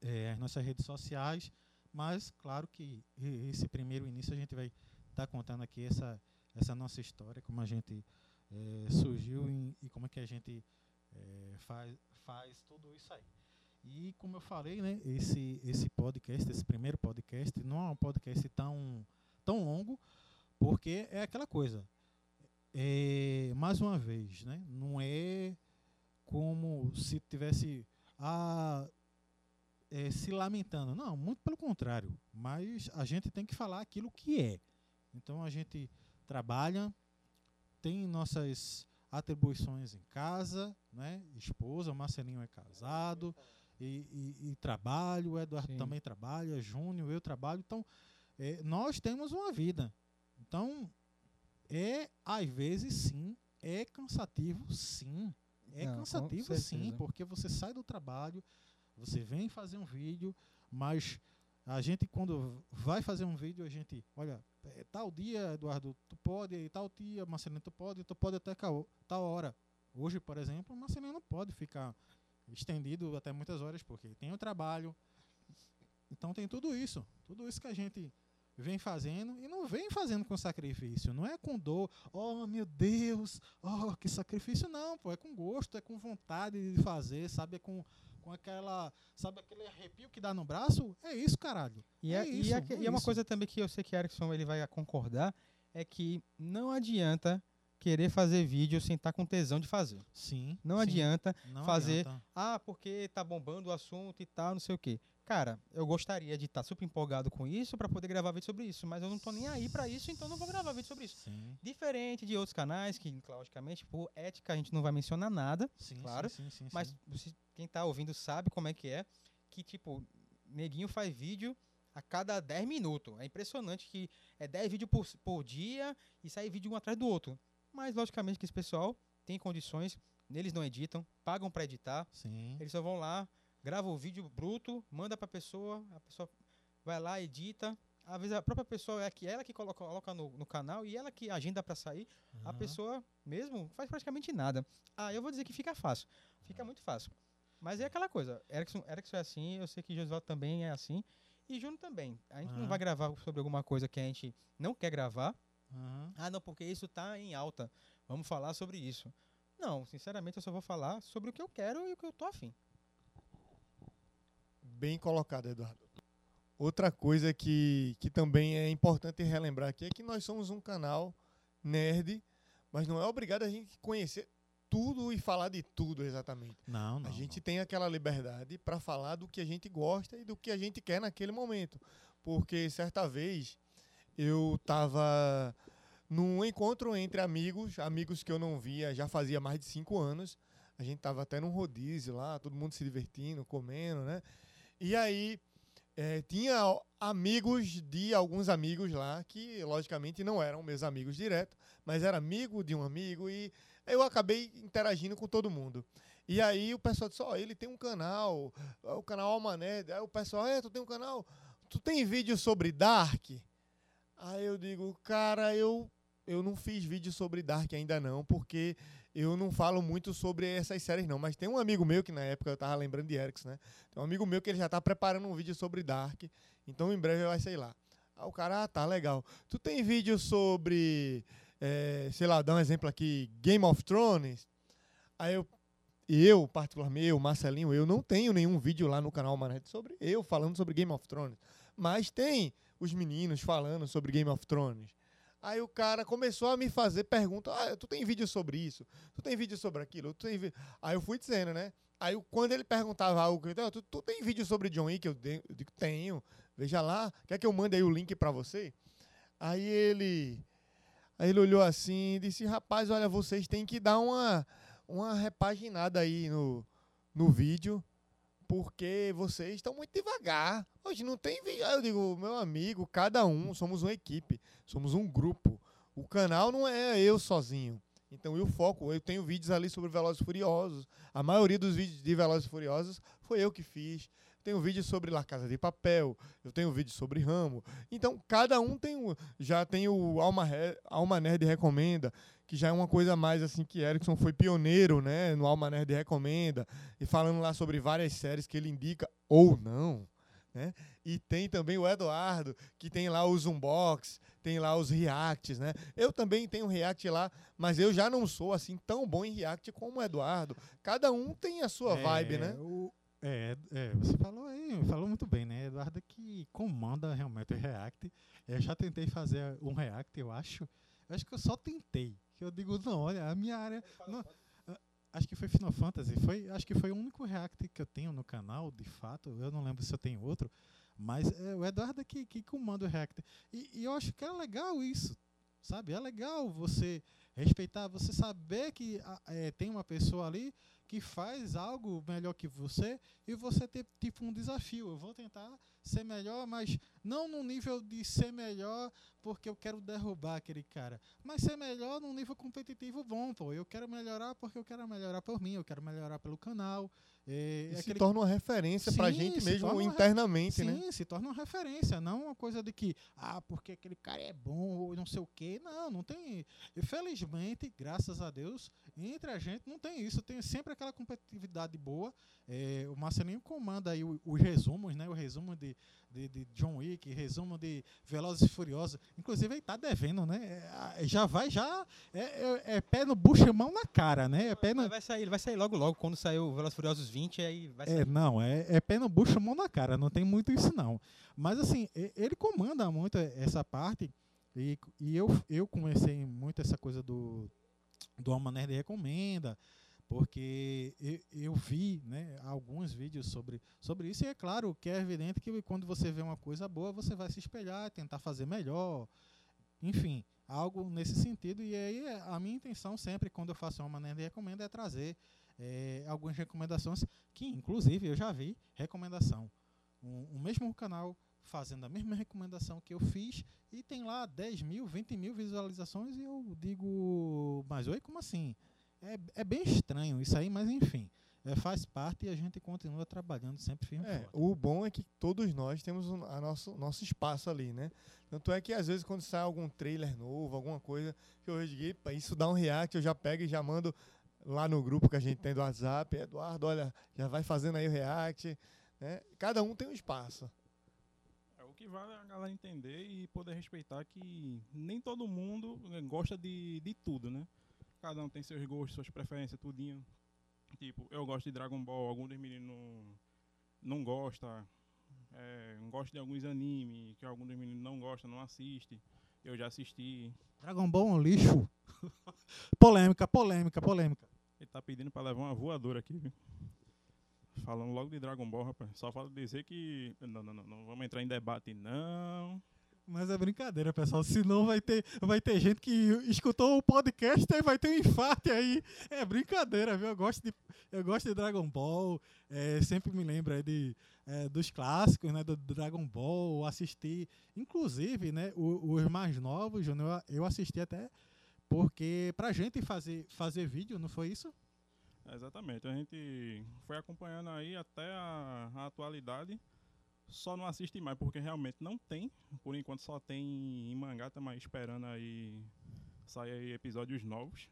eh, as nossas redes sociais, mas claro que esse primeiro início a gente vai estar contando aqui essa, essa nossa história, como a gente eh, surgiu em- e como é que a gente eh, faz, faz tudo isso aí. E como eu falei, né, esse, esse podcast, esse primeiro podcast, não é um podcast tão, tão longo, porque é aquela coisa. É, mais uma vez, né, não é como se tivesse ah, é, se lamentando. Não, muito pelo contrário. Mas a gente tem que falar aquilo que é. Então a gente trabalha, tem nossas atribuições em casa, né? Esposa, Marcelinho é casado e, e- e trabalho, o Eduardo Sim. também trabalha, Júnior, eu trabalho. Então é, nós temos uma vida. Então é às vezes sim, é cansativo, sim. É Não, cansativo sim, porque você sai do trabalho, você vem fazer um vídeo, mas a gente quando vai fazer um vídeo, a gente, olha, é, tal dia, Eduardo, tu pode, e tal dia, Marcelino, tu pode, tu pode até tal hora. Hoje, por exemplo, o Marcelino não pode ficar estendido até muitas horas, porque tem o trabalho. Então tem tudo isso. Tudo isso que a gente vem fazendo e não vem fazendo com sacrifício. Não é com dor, oh meu Deus, oh que sacrifício, não, pô. É com gosto, é com vontade de fazer, sabe? É com, com aquela. Sabe aquele arrepio que dá no braço? É isso, caralho. E é, é, isso, e, é, e é uma isso. coisa também que eu sei que Erickson ele vai concordar, é que não adianta querer fazer vídeo sem estar com tesão de fazer. Sim. Não sim, adianta não fazer- adianta. Ah, porque tá bombando o assunto e tal, não sei o quê. Cara, eu gostaria de estar super empolgado com isso pra poder gravar vídeo sobre isso, mas eu não tô nem aí pra isso, então não vou gravar vídeo sobre isso. Sim, Diferente de outros canais que, logicamente, por ética a gente não vai mencionar nada, sim, Claro, sim, sim, sim, mas quem tá ouvindo sabe como é que é, que tipo, neguinho faz vídeo a cada 10 minutos. É impressionante que é 10 vídeos por, por dia e sai vídeo um atrás do outro. Mas logicamente que esse pessoal tem condições, eles não editam, pagam pra editar, eles só vão lá, gravam o vídeo bruto, manda pra pessoa, a pessoa vai lá, edita. Às vezes a própria pessoa é que ela que coloca, coloca no, no canal e ela que agenda pra sair, a Aham. pessoa mesmo faz praticamente nada. Ah, eu vou dizer que fica fácil. Fica muito fácil. Mas é aquela coisa. Erickson, Erickson é assim, eu sei que Josué também é assim. E Júnior também. A gente não Aham. vai gravar sobre alguma coisa que a gente não quer gravar. Ah, não, porque isso tá em alta. Vamos falar sobre isso. Não, sinceramente eu só vou falar sobre o que eu quero e o que eu tô afim. Bem colocado, Eduardo. Outra coisa que, que também é importante relembrar aqui é que nós somos um canal nerd, mas não é obrigado a gente conhecer tudo e falar de tudo exatamente. Não, não. a gente não. tem aquela liberdade para falar do que a gente gosta e do que a gente quer naquele momento. Porque certa vez eu estava num encontro entre amigos, amigos que eu não via já fazia mais de cinco anos. A gente estava até num rodízio lá, todo mundo se divertindo, comendo, né? E aí eh, tinha amigos de alguns amigos lá que, logicamente, não eram meus amigos direto, mas era amigo de um amigo e eu acabei interagindo com todo mundo. E aí o pessoal disse, ó, ele tem um canal, é o canal Almané. Aí o pessoal, é, tu tem um canal, tu tem vídeo sobre Dark? Aí eu digo, cara, eu, eu não fiz vídeo sobre Dark ainda não, porque eu não falo muito sobre essas séries não. Mas tem um amigo meu, que na época eu tava lembrando de Erickson, né? Tem um amigo meu que ele já tá preparando um vídeo sobre Dark, então em breve vai sair lá. Aí o cara, ah, tá, legal. Tu tem vídeo sobre, eh, sei lá, dá um exemplo aqui, Game of Thrones? Aí eu, eu, particularmente, eu, Marcelinho, eu não tenho nenhum vídeo lá no canal Manete sobre eu falando sobre Game of Thrones. Mas tem os meninos falando sobre Game of Thrones. Aí o cara começou a me fazer perguntas. Ah, tu tem vídeo sobre isso? Tu tem vídeo sobre aquilo? Tu tem vi-" Aí eu fui dizendo, né? Aí quando ele perguntava algo, eu, tu, tu tem vídeo sobre John Wick? Eu, de- eu digo, tenho. Veja lá. Quer que eu mande aí o link pra você? Aí ele... Aí ele olhou assim e disse, rapaz, olha, vocês têm que dar uma, uma repaginada aí no, no vídeo, porque vocês estão muito devagar. Hoje não tem vídeo. Eu digo, meu amigo, cada um, somos uma equipe, somos um grupo. O canal não é eu sozinho. Então eu foco, eu tenho vídeos ali sobre Velozes e Furiosos. A maioria dos vídeos de Velozes e Furiosos foi eu que fiz. Tenho vídeo sobre La Casa de Papel, eu tenho vídeo sobre Ramo. Então, cada um tem um. Já tem o Alma, Alma Nerd Recomenda, que já é uma coisa mais assim que Erickson foi pioneiro, né? No Alma Nerd Recomenda. E falando lá sobre várias séries que ele indica ou não. Né? E tem também o Eduardo, que tem lá os unbox, tem lá os reacts, né? Eu também tenho react lá, mas eu já não sou assim tão bom em react como o Eduardo. Cada um tem a sua vibe, É, né? o- é, é, você falou aí, falou muito bem, né? Eduardo que comanda realmente o React. Eu já tentei fazer um React, eu acho. Acho que eu só tentei. Que eu digo, não, olha, a minha área. não, ah, acho que foi Final Fantasy. Foi, acho que foi o único React que eu tenho no canal, de fato. Eu não lembro se eu tenho outro. Mas é o Eduardo que, que comanda o React. E, e eu acho que é legal isso. Sabe? É legal você respeitar, você saber que ah, é, tem uma pessoa ali que faz algo melhor que você e você ter tipo um desafio. Eu vou tentar ser melhor, mas Não no nível de ser melhor porque eu quero derrubar aquele cara, mas ser melhor num nível competitivo bom, pô. Eu quero melhorar porque eu quero melhorar por mim, eu quero melhorar pelo canal. É, E é se aquele- torna uma referência pra Sim, gente mesmo uma re- internamente, Sim, né? se torna uma referência, não uma coisa de que, ah, porque aquele cara é bom ou não sei o quê. Não, não tem. Infelizmente, graças a Deus, entre a gente não tem isso. Tem sempre aquela competitividade boa. É, o Marcelinho comanda aí os resumos, né? O resumo de, de, de John Wick, resumo de Velozes e Furiosos. Inclusive, ele tá devendo, né? É, já vai, já. É, é- é pé no bucho e mão na cara, né? É pé no, vai sair, ele vai sair logo logo, quando sair o Velozes e Furiosos 20, aí vai sair. é, não, é, é pé no bucho, mão na cara, não tem muito isso não. Mas assim, e- ele comanda muito essa parte e, e eu, eu comecei muito essa coisa do, do Alma Nerd Recomenda, porque eu, eu vi né, alguns vídeos sobre, sobre isso e é claro que é evidente que quando você vê uma coisa boa, você vai se espelhar, tentar fazer melhor, enfim, algo nesse sentido. E aí é, a minha intenção sempre, quando eu faço uma Nerd Recomenda, é trazer é, algumas recomendações que, inclusive, eu já vi recomendação. Um, o mesmo canal fazendo a mesma recomendação que eu fiz e tem lá 10 mil, 20 mil visualizações e eu digo, mas oi, como assim? É, é bem estranho isso aí, mas enfim, é, faz parte e a gente continua trabalhando sempre firme É, o bom é que todos nós temos o a nosso, nosso espaço ali, né? Tanto é que às vezes quando sai algum trailer novo, alguma coisa que eu vejo, "Epa, isso dá um react, eu já pego e já mando lá no grupo que a gente tem do WhatsApp. Eduardo, olha, já vai fazendo aí o react. Né? Cada um tem um espaço. É o que vale a galera entender e poder respeitar que nem todo mundo eh, gosta de, de tudo, né? Cada um tem seus gostos, suas preferências, tudinho. Tipo, eu gosto de Dragon Ball, alguns dos meninos não, gostam. É, gosto de alguns animes, que alguns dos meninos não gostam, não assistem. Eu já assisti. Dragon Ball é um lixo. polêmica, polêmica, polêmica. Ele tá pedindo pra levar uma voadora aqui, viu? Falando logo de Dragon Ball, rapaz. Só falta dizer que. Não, não, não, não vamos entrar em debate, não. Mas é brincadeira, pessoal. Senão vai ter, vai ter gente que escutou o podcast e vai ter um infarto aí. É brincadeira, viu? Eu gosto de, eu gosto de Dragon Ball. é, sempre me lembro de, é, dos clássicos, né? Do Dragon Ball. Assisti, inclusive, né? Os mais novos, Júnior, eu assisti até porque pra gente fazer, fazer vídeo, não foi isso? Exatamente. A gente foi acompanhando aí até a, a atualidade. Só não assiste mais, porque realmente não tem. Por enquanto só tem em mangá, estamos esperando aí sair episódios novos.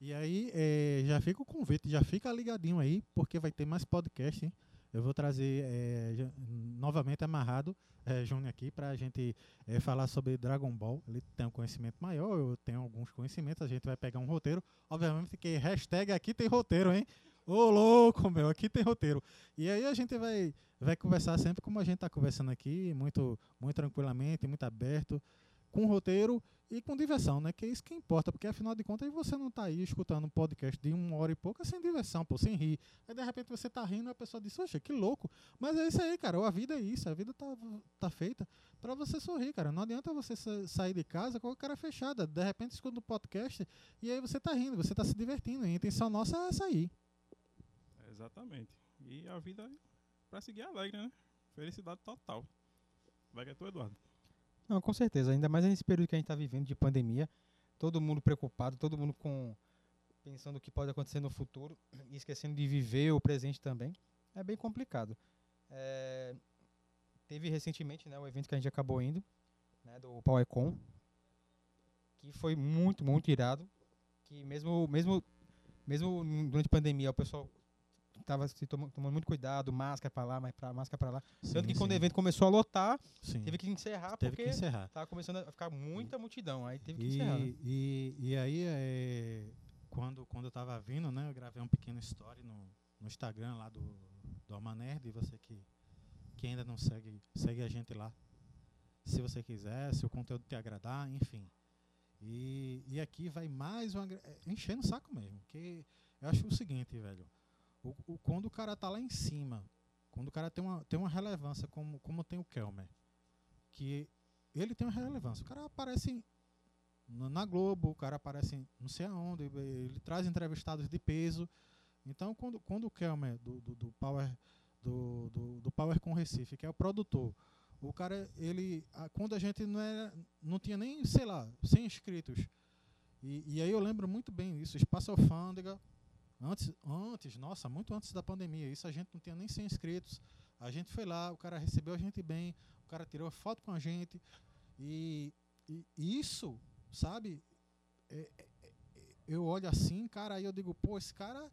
E aí, é, já fica o convite, já fica ligadinho aí, porque vai ter mais podcast, hein? Eu vou trazer é, novamente amarrado é, Júnior aqui para a gente é, falar sobre Dragon Ball. Ele tem um conhecimento maior, eu tenho alguns conhecimentos, a gente vai pegar um roteiro. Obviamente que hashtag aqui tem roteiro, hein? Ô louco, meu, aqui tem roteiro. E aí a gente vai, vai conversar sempre como a gente está conversando aqui, muito, muito tranquilamente, muito aberto, com roteiro e com diversão, né? Que é isso que importa, porque afinal de contas você não tá aí escutando um podcast de uma hora e pouca sem diversão, pô, sem rir. Aí de repente você tá rindo e a pessoa diz, oxe, que louco. Mas é isso aí, cara, a vida é isso, a vida tá, tá feita pra você sorrir, cara. Não adianta você sa- sair de casa com a cara fechada. De repente escuta um podcast e aí você tá rindo, você tá se divertindo. E a intenção nossa é essa aí. Exatamente. E a vida pra seguir alegre, né? Felicidade total. Vai que é tu, Eduardo. Não, com certeza. Ainda mais nesse período que a gente está vivendo de pandemia. Todo mundo preocupado, todo mundo com pensando o que pode acontecer no futuro e esquecendo de viver o presente também. É bem complicado. É, teve recentemente né, o evento que a gente acabou indo, né, do PowerCon, que foi muito, muito irado. Que mesmo, mesmo, mesmo durante a pandemia o pessoal estava se tomando, tomando muito cuidado, máscara para lá, mas pra, máscara para lá. Tanto que quando o evento começou a lotar, sim, teve que encerrar teve porque que encerrar. tava começando a ficar muita multidão. Aí teve que encerrar. né? E, e, e aí, é, quando, quando eu tava vindo, né, eu gravei um pequeno story no, no Instagram lá do, do Alma Nerd, e você que, que ainda não segue, segue a gente lá. Se você quiser, se o conteúdo te agradar, enfim. E, e aqui vai mais uma. é, Enchendo o saco mesmo. Que eu acho o seguinte, velho. O, o- quando o cara tá lá em cima, quando o cara tem uma, tem uma relevância, como, como tem o Kelmer, que ele tem uma relevância. O cara aparece na Globo, o cara aparece não sei aonde, ele traz entrevistados de peso. Então, quando, quando o Kelmer, do, do, do Power do, do, do Power com Recife, que é o produtor, O cara, ele. quando a gente não era. Não tinha nem, sei lá, 100 inscritos. E, e aí eu lembro muito bem isso. Espaço Alfândega. Antes, antes, nossa, muito antes da pandemia. Isso a gente não tinha nem 100 inscritos. A gente foi lá, o cara recebeu a gente bem, o cara tirou foto com a gente. E, e isso, sabe? é- é- é- eu olho assim, cara, aí eu digo, pô, esse cara,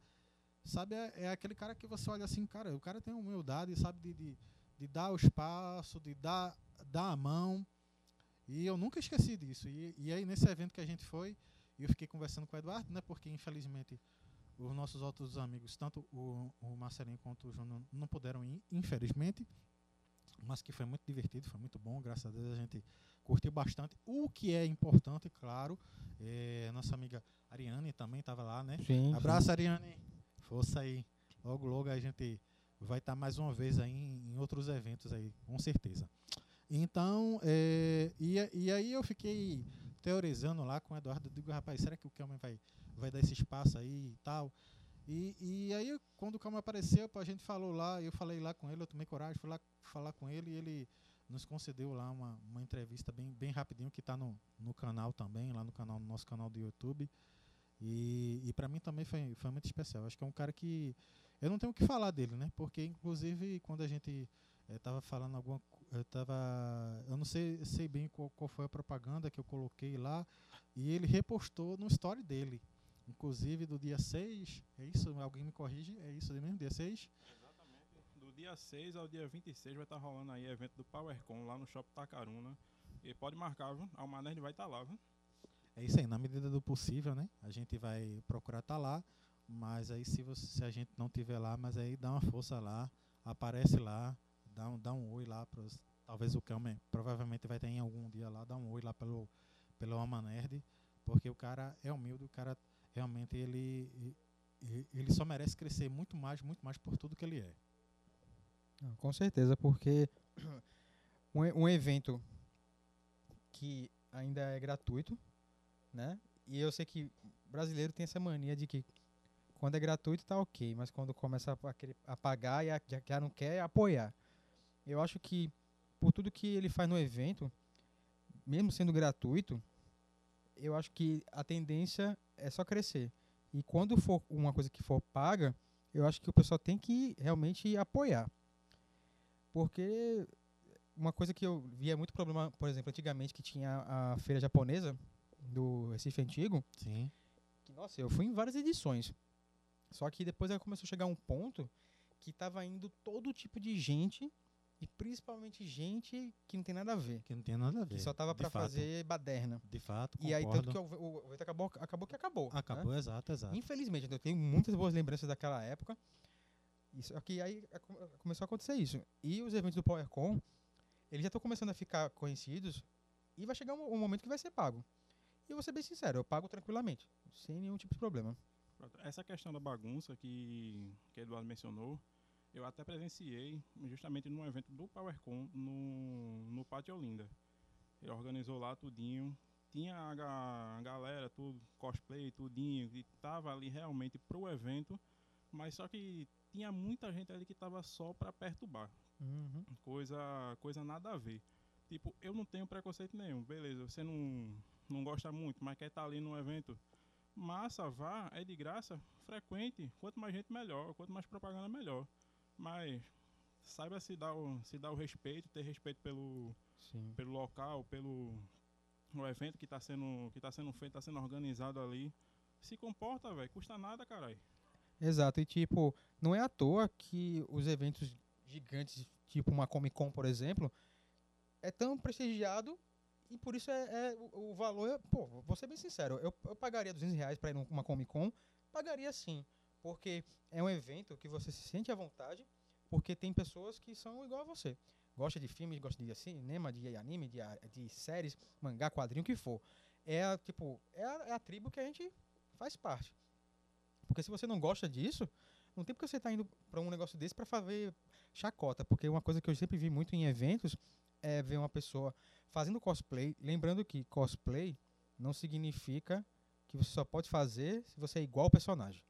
sabe, é, é aquele cara que você olha assim, cara, o cara tem humildade, sabe, de, de, de dar o espaço, de dar, dar a mão. E eu nunca esqueci disso. E, e aí, nesse evento que a gente foi, eu fiquei conversando com o Eduardo, né, porque infelizmente os nossos outros amigos, tanto o, o Marcelinho quanto o Júnior, não puderam ir, infelizmente. Mas que foi muito divertido, foi muito bom, graças a Deus a gente curtiu bastante. O que é importante, claro, é, nossa amiga Ariane também estava lá, né? Sim. Abraço, Ariane. Força aí. Logo, logo a gente vai estar mais uma vez aí em, em outros eventos aí, com certeza. Então, é, e, e aí eu fiquei teorizando lá com o Eduardo. Digo, rapaz, será que o Kelman vai, vai dar esse espaço aí e tal? E, e aí, quando o Kelman apareceu, a gente falou lá, eu falei lá com ele, eu tomei coragem, fui lá falar com ele e ele nos concedeu lá uma, uma entrevista bem, bem rapidinho que está no, no canal também, lá no canal no nosso canal do YouTube. E, e para mim também foi, foi muito especial. Acho que é um cara que eu não tenho o que falar dele, né? Porque inclusive quando a gente estava falando alguma, eu tava, eu não sei, sei bem qual, qual foi a propaganda que eu coloquei lá e ele repostou no story dele, inclusive do dia 6, é isso? Alguém me corrige? É isso mesmo? Dia 6? Exatamente. Do dia 6 ao dia 26 vai estar rolando aí evento do PowerCon lá no Shopping Tacaruna. E pode marcar, viu? A Manerd vai estar lá, viu? É isso aí, na medida do possível, né? A gente vai procurar estar lá, mas aí se, você, se a gente não tiver lá, mas aí dá uma força lá, aparece lá, dá um, dá um oi lá pros, talvez o Kelmer provavelmente vai ter em algum dia lá, dá um oi lá pelo pelo Alma Nerd, porque o cara é humilde, o cara realmente ele ele só merece crescer muito mais, muito mais por tudo que ele é. Com certeza, porque um, um evento que ainda é gratuito, né? E eu sei que brasileiro tem essa mania de que quando é gratuito tá ok, mas quando começa a, querer, a pagar e a, já, não quer apoiar. Eu acho que por tudo que ele faz no evento, mesmo sendo gratuito, eu acho que a tendência é só crescer. E quando for uma coisa que for paga, eu acho que o pessoal tem que realmente apoiar. Porque uma coisa que eu via muito problema, por exemplo, antigamente que tinha a feira japonesa do Recife Antigo, Sim. que, nossa, eu fui em várias edições. Só que depois ela começou a chegar um ponto que tava indo todo tipo de gente, e principalmente gente que não tem nada a ver. Que não tem nada a ver. Que só tava de para fazer baderna. De fato, E aí, tanto concordo. que o, o, o evento acabou, acabou que acabou. né? Acabou, exato, exato. Infelizmente, eu tenho muitas boas lembranças daquela época. Isso aqui aí come- começou a acontecer isso. E os eventos do PowerCon, eles já estão começando a ficar conhecidos e vai chegar um, um momento que vai ser pago. E eu vou ser bem sincero, eu pago tranquilamente, sem nenhum tipo de problema. Essa questão da bagunça que, que Eduardo mencionou, eu até presenciei justamente num evento do PowerCon no, no Pátio Olinda. Ele organizou lá tudinho. Tinha a, ga- a galera, tudo, cosplay, tudinho, que tava ali realmente pro evento, mas só que tinha muita gente ali que tava só para perturbar. Uhum. Coisa, coisa nada a ver. Tipo, eu não tenho preconceito nenhum. Beleza, você não, não gosta muito, mas quer estar ali no evento. Massa, vá, é de graça, frequente. Quanto mais gente, melhor. Quanto mais propaganda, melhor. Mas saiba se dar o, se dar o respeito, ter respeito pelo, Sim. pelo local, pelo o evento que está sendo, que tá sendo feito, está sendo organizado ali. Se comporta, velho. Custa nada, caralho. Exato, e tipo, não é à toa que os eventos gigantes, tipo uma Comic Con, por exemplo, é tão prestigiado e por isso é, é o, o valor. É, pô, vou ser bem sincero, eu, eu pagaria 200 reais para ir numa Comic Con, pagaria sim, porque é um evento que você se sente à vontade, porque tem pessoas que são igual a você. Gosta de filmes, gosta de cinema, de anime, de, a- de séries, mangá, quadrinho, o que for. É a, tipo, é a, é a tribo que a gente faz parte. Porque se você não gosta disso, não tem porque você está indo para um negócio desse para fazer chacota. Porque uma coisa que eu sempre vi muito em eventos é ver uma pessoa fazendo cosplay. Lembrando que cosplay não significa que você só pode fazer se você é igual ao personagem.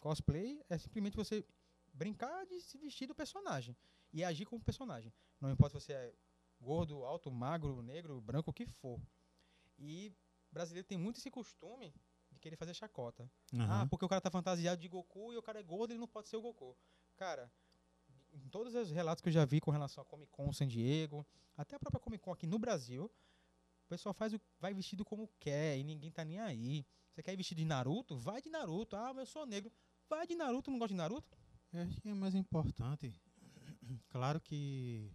Cosplay é simplesmente você brincar de se vestir do personagem e agir como personagem. Não importa se você é gordo, alto, magro, negro, branco, o que for. E brasileiro tem muito esse costume de querer fazer chacota. Ah, Aham. porque o cara tá fantasiado de Goku e o cara é gordo, ele não pode ser o Goku. Cara, em todos os relatos que eu já vi com relação a Comic Con San Diego, até a própria Comic Con aqui no Brasil, o pessoal faz o, vai vestido como quer e ninguém tá nem aí. Você quer ir vestido de Naruto? Vai de Naruto. Ah, mas eu sou negro. Vai de Naruto, não gosta de Naruto? Eu acho que é mais importante. Claro que.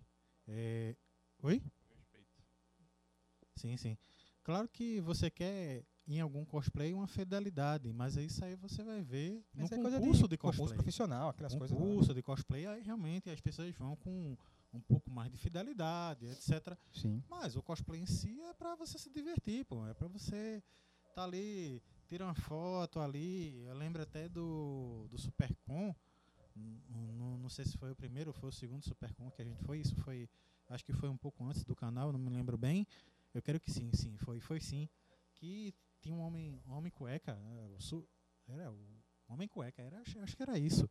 é, Oi? Respeito. Sim, sim. Claro que você quer em algum cosplay uma fidelidade, mas isso aí você vai ver no é concurso de, concurso cosplay. profissional, aquelas coisas. lá. concurso de cosplay, aí realmente as pessoas vão com um pouco mais de fidelidade, etc. Sim. Mas o cosplay em si é pra você se divertir, pô. É pra você tá ali, tira uma foto ali. Eu lembro até do, do Supercon. N- n- Não sei se foi o primeiro ou foi o segundo Supercon que a gente foi. Isso foi, acho que foi um pouco antes do canal, não me lembro bem. Eu quero que sim, sim, foi, foi sim. Que tinha um homem, um homem cueca. Era o homem cueca, era, acho, acho que era isso.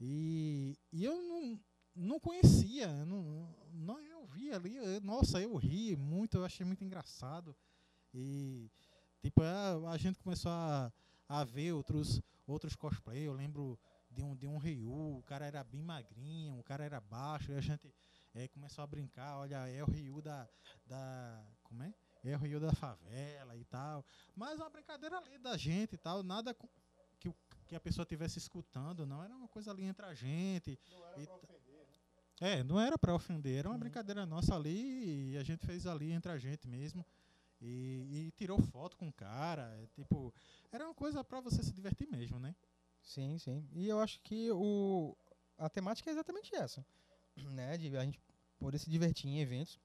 E, e eu não, não conhecia, não, não, eu vi ali, eu- nossa, eu ri muito, eu achei muito engraçado. E tipo, a, a gente começou a, a ver outros outros cosplay, eu lembro de um de um Ryu, o cara era bem magrinho, o cara era baixo, e a gente eh, começou a brincar, olha, é o Ryu da da como é? É o Ryu da favela e tal. Mas uma brincadeira ali da gente e tal, nada com- que, que a pessoa estivesse escutando, não, era uma coisa ali entre a gente. E t- é, não era pra ofender, era uma Uhum. brincadeira nossa ali e a gente fez ali entre a gente mesmo. E, e tirou foto com o cara, é, tipo, era uma coisa pra você se divertir mesmo, né? Sim, sim. E eu acho que o, a temática é exatamente essa, né? De a gente poder se divertir em eventos.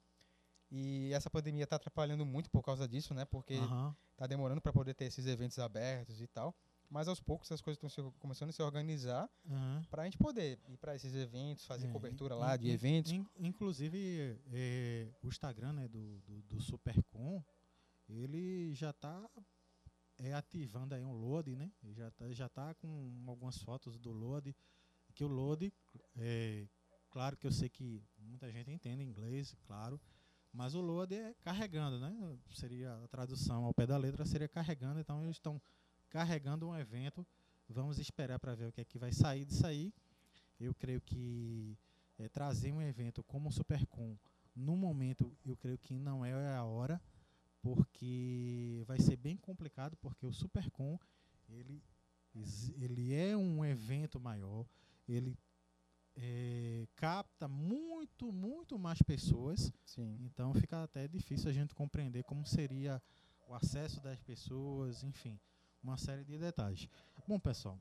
E essa pandemia está atrapalhando muito por causa disso, né? Porque Aham. tá demorando para poder ter esses eventos abertos e tal. Mas aos poucos as coisas estão começando a se organizar aham. para a gente poder ir para esses eventos, fazer É, cobertura in- lá de in- eventos. in- inclusive, é, o Instagram né, do, do, do Supercom, ele já está ativando aí um load, né? Ele Já tá, já tá com algumas fotos do load. Que o load, é, claro que eu sei que muita gente entende inglês, claro. Mas o load é carregando, né? Seria a tradução ao pé da letra, seria carregando. Então eles estão carregando um evento. Vamos esperar para ver o que é que vai sair disso aí. Eu creio que é, trazer um evento como o Supercom no momento, eu creio que não é a hora, porque vai ser bem complicado, porque o Supercom ele, ele é um evento maior, ele é, capta muito, muito mais pessoas, Sim. então fica até difícil a gente compreender como seria o acesso das pessoas, enfim, uma série de detalhes. Bom, pessoal,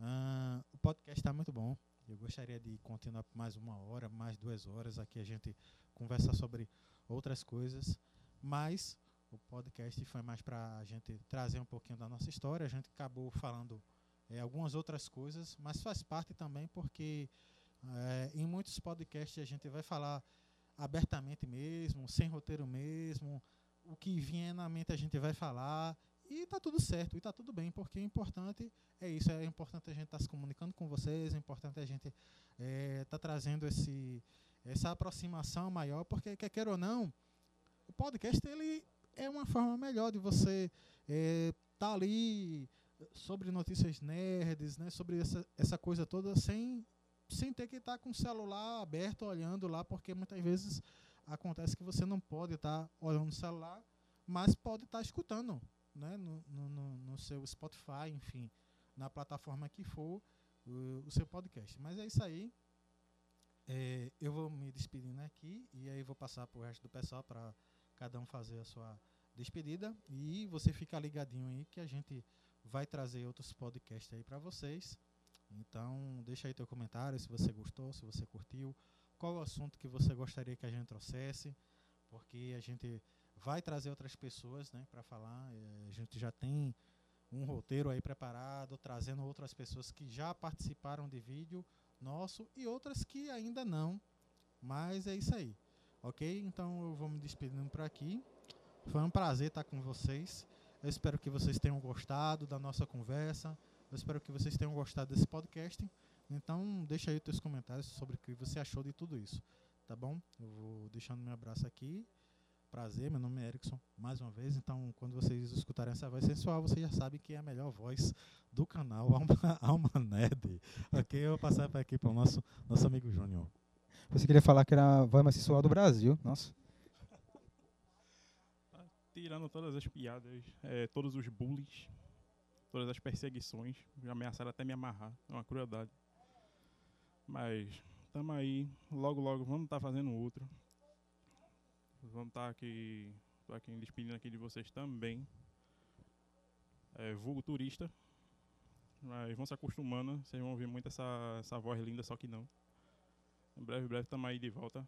ah, o podcast está muito bom. Eu gostaria de continuar por mais uma hora, mais duas horas. Aqui a gente conversa sobre outras coisas, mas o podcast foi mais para a gente trazer um pouquinho da nossa história. A gente acabou falando eh, algumas outras coisas, mas faz parte também porque eh, em muitos podcasts a gente vai falar abertamente mesmo, sem roteiro mesmo, o que vier na mente a gente vai falar e tá tudo certo, e tá tudo bem, porque o importante é isso, é importante a gente estar se comunicando com vocês, é importante a gente estar trazendo esse, essa aproximação maior, porque quer queira ou não, o podcast ele é uma forma melhor de você estar ali sobre notícias nerds, né, sobre essa, essa coisa toda, sem, sem ter que estar com o celular aberto olhando lá, porque muitas vezes acontece que você não pode estar olhando no celular, mas pode estar escutando né, no, no- no seu Spotify, enfim, na plataforma que for o, o seu podcast. Mas é isso aí. É, eu vou me despedindo aqui e aí vou passar para o resto do pessoal para cada um fazer a sua despedida e você fica ligadinho aí que a gente vai trazer outros podcasts aí para vocês. Então, deixa aí teu comentário se você gostou, se você curtiu, qual o assunto que você gostaria que a gente trouxesse, porque a gente vai trazer outras pessoas, né, para falar. Eh, A gente já tem um roteiro aí preparado, trazendo outras pessoas que já participaram de vídeo nosso e outras que ainda não. Mas é isso aí. OK? Então eu vou me despedindo por aqui. Foi um prazer estar com vocês. Eu espero que vocês tenham gostado da nossa conversa. Eu espero que vocês tenham gostado desse podcast. Então, deixa aí os teus comentários sobre o que você achou de tudo isso. tá bom? Eu vou deixando meu abraço aqui. Prazer, meu nome é Erickson, mais uma vez. Então, quando vocês escutarem essa voz sensual, vocês já sabem que é a melhor voz do canal Alma, Alma. Ok, eu vou passar aqui para o nosso, nosso amigo Júnior. Você queria falar que era a voz mais sensual do Brasil. Nossa. Tirando todas as piadas, é, todos os bullies, todas as perseguições, já ameaçaram até me amarrar. É uma crueldade. Mas tamo aí, logo logo vamos estar fazendo outro. Vamos estar aqui, tô aqui despedindo aqui de vocês também. É, vulgo turista. Mas vão se acostumando, vocês vão ouvir muito essa, essa voz linda, só que não. Em breve, breve, tamo aí de volta.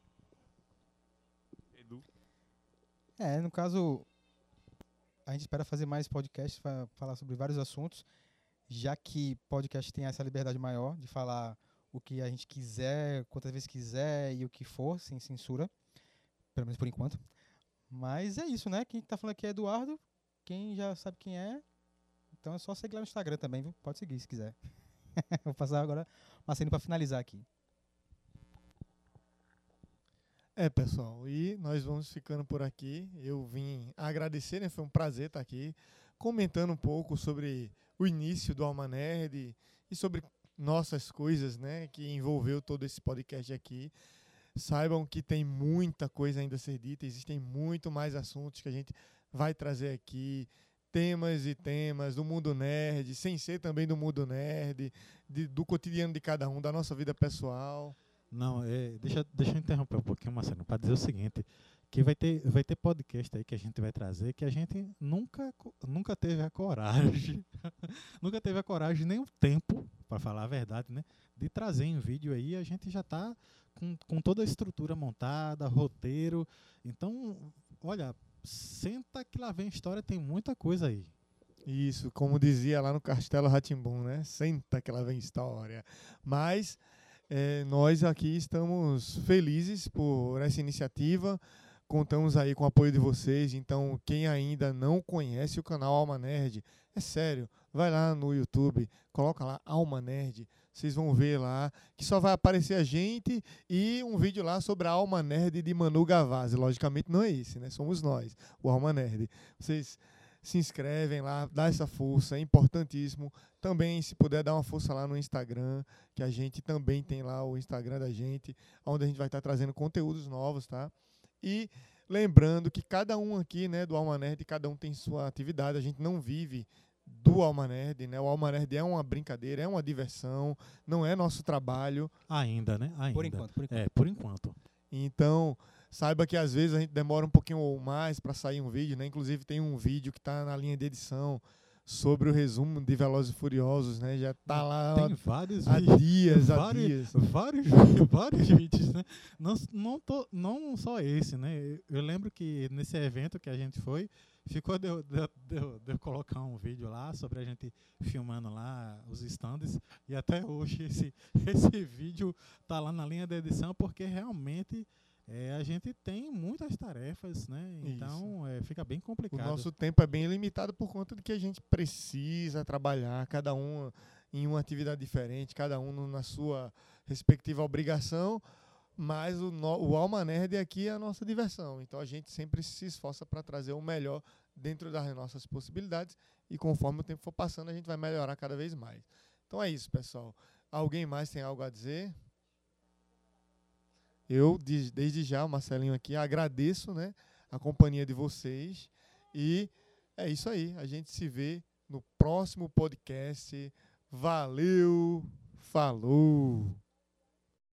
Edu. É, no caso, a gente espera fazer mais podcasts para falar sobre vários assuntos, já que podcast tem essa liberdade maior de falar o que a gente quiser, quantas vezes quiser e o que for, sem censura, pelo menos por enquanto. Mas é isso, né? Quem tá falando aqui é Eduardo, quem já sabe quem é, então é só seguir lá no Instagram também, viu? Pode seguir se quiser. Vou passar agora cena para finalizar aqui. É, pessoal, e nós vamos ficando por aqui. Eu vim agradecer, né? Foi um prazer estar aqui comentando um pouco sobre o início do Alma Nerd e sobre nossas coisas, né, que envolveu todo esse podcast aqui. Saibam que tem muita coisa ainda a ser dita, existem muito mais assuntos que a gente vai trazer aqui, temas e temas do mundo nerd, sem ser também do mundo nerd, de, do cotidiano de cada um, da nossa vida pessoal. Não, é, deixa, deixa eu interromper um pouquinho, Marcelo, para dizer o seguinte, que vai ter, vai ter podcast aí que a gente vai trazer que a gente nunca, nunca teve a coragem, nunca teve a coragem nem o tempo, para falar a verdade, né, de trazer em vídeo aí, a gente já está com, com toda a estrutura montada, roteiro, então, olha, senta que lá vem história, tem muita coisa aí. Isso, como dizia lá no Castelo Ratimbum, né? Senta que lá vem história. Mas eh, nós aqui estamos felizes por essa iniciativa. Contamos aí com o apoio de vocês. Então, quem ainda não conhece o canal Alma Nerd, é sério, vai lá no YouTube, coloca lá Alma Nerd. Vocês vão ver lá que só vai aparecer a gente e um vídeo lá sobre a Alma Nerd de Manu Gavazzi. Logicamente não é esse, né? Somos nós, o Alma Nerd. Vocês se inscrevem lá, dá essa força, é importantíssimo. Também, se puder, dar uma força lá no Instagram, que a gente também tem lá o Instagram da gente, onde a gente vai estar trazendo conteúdos novos, tá? E lembrando que cada um aqui, né, do Alma Nerd, cada um tem sua atividade, a gente não vive do Alma Nerd, né? O Alma Nerd é uma brincadeira, é uma diversão, não é nosso trabalho. Ainda, né? Ainda. Por enquanto, por enquanto. É, por enquanto. Então, saiba que às vezes a gente demora um pouquinho ou mais para sair um vídeo, né? Inclusive tem um vídeo que está na linha de edição sobre o resumo de Velozes e Furiosos, né? Já tá lá Tem vários há vídeos. dias, há vários, dias. vários, vários vídeos, né? Não, não, tô, não só esse, né? Eu- lembro que nesse evento que a gente foi, ficou de, eu- de, de, de eu colocar um vídeo lá sobre a gente filmando lá os stands e até hoje esse, esse vídeo tá lá na linha da edição porque realmente é, a gente tem muitas tarefas, né? Então é, fica bem O complicado. nosso tempo é bem limitado por conta de que a gente precisa trabalhar, cada um em uma atividade diferente, cada um na sua respectiva obrigação, mas o, no- o Alma Nerd aqui é a nossa diversão. Então a gente sempre se esforça para trazer o melhor dentro das nossas possibilidades e conforme o tempo for passando, a gente vai melhorar cada vez mais. Então é isso, pessoal. Alguém mais tem algo a dizer? Eu, de- desde já, Marcelinho aqui, agradeço né, a companhia de vocês. E é isso aí. A gente se vê no próximo podcast. Valeu! Falou!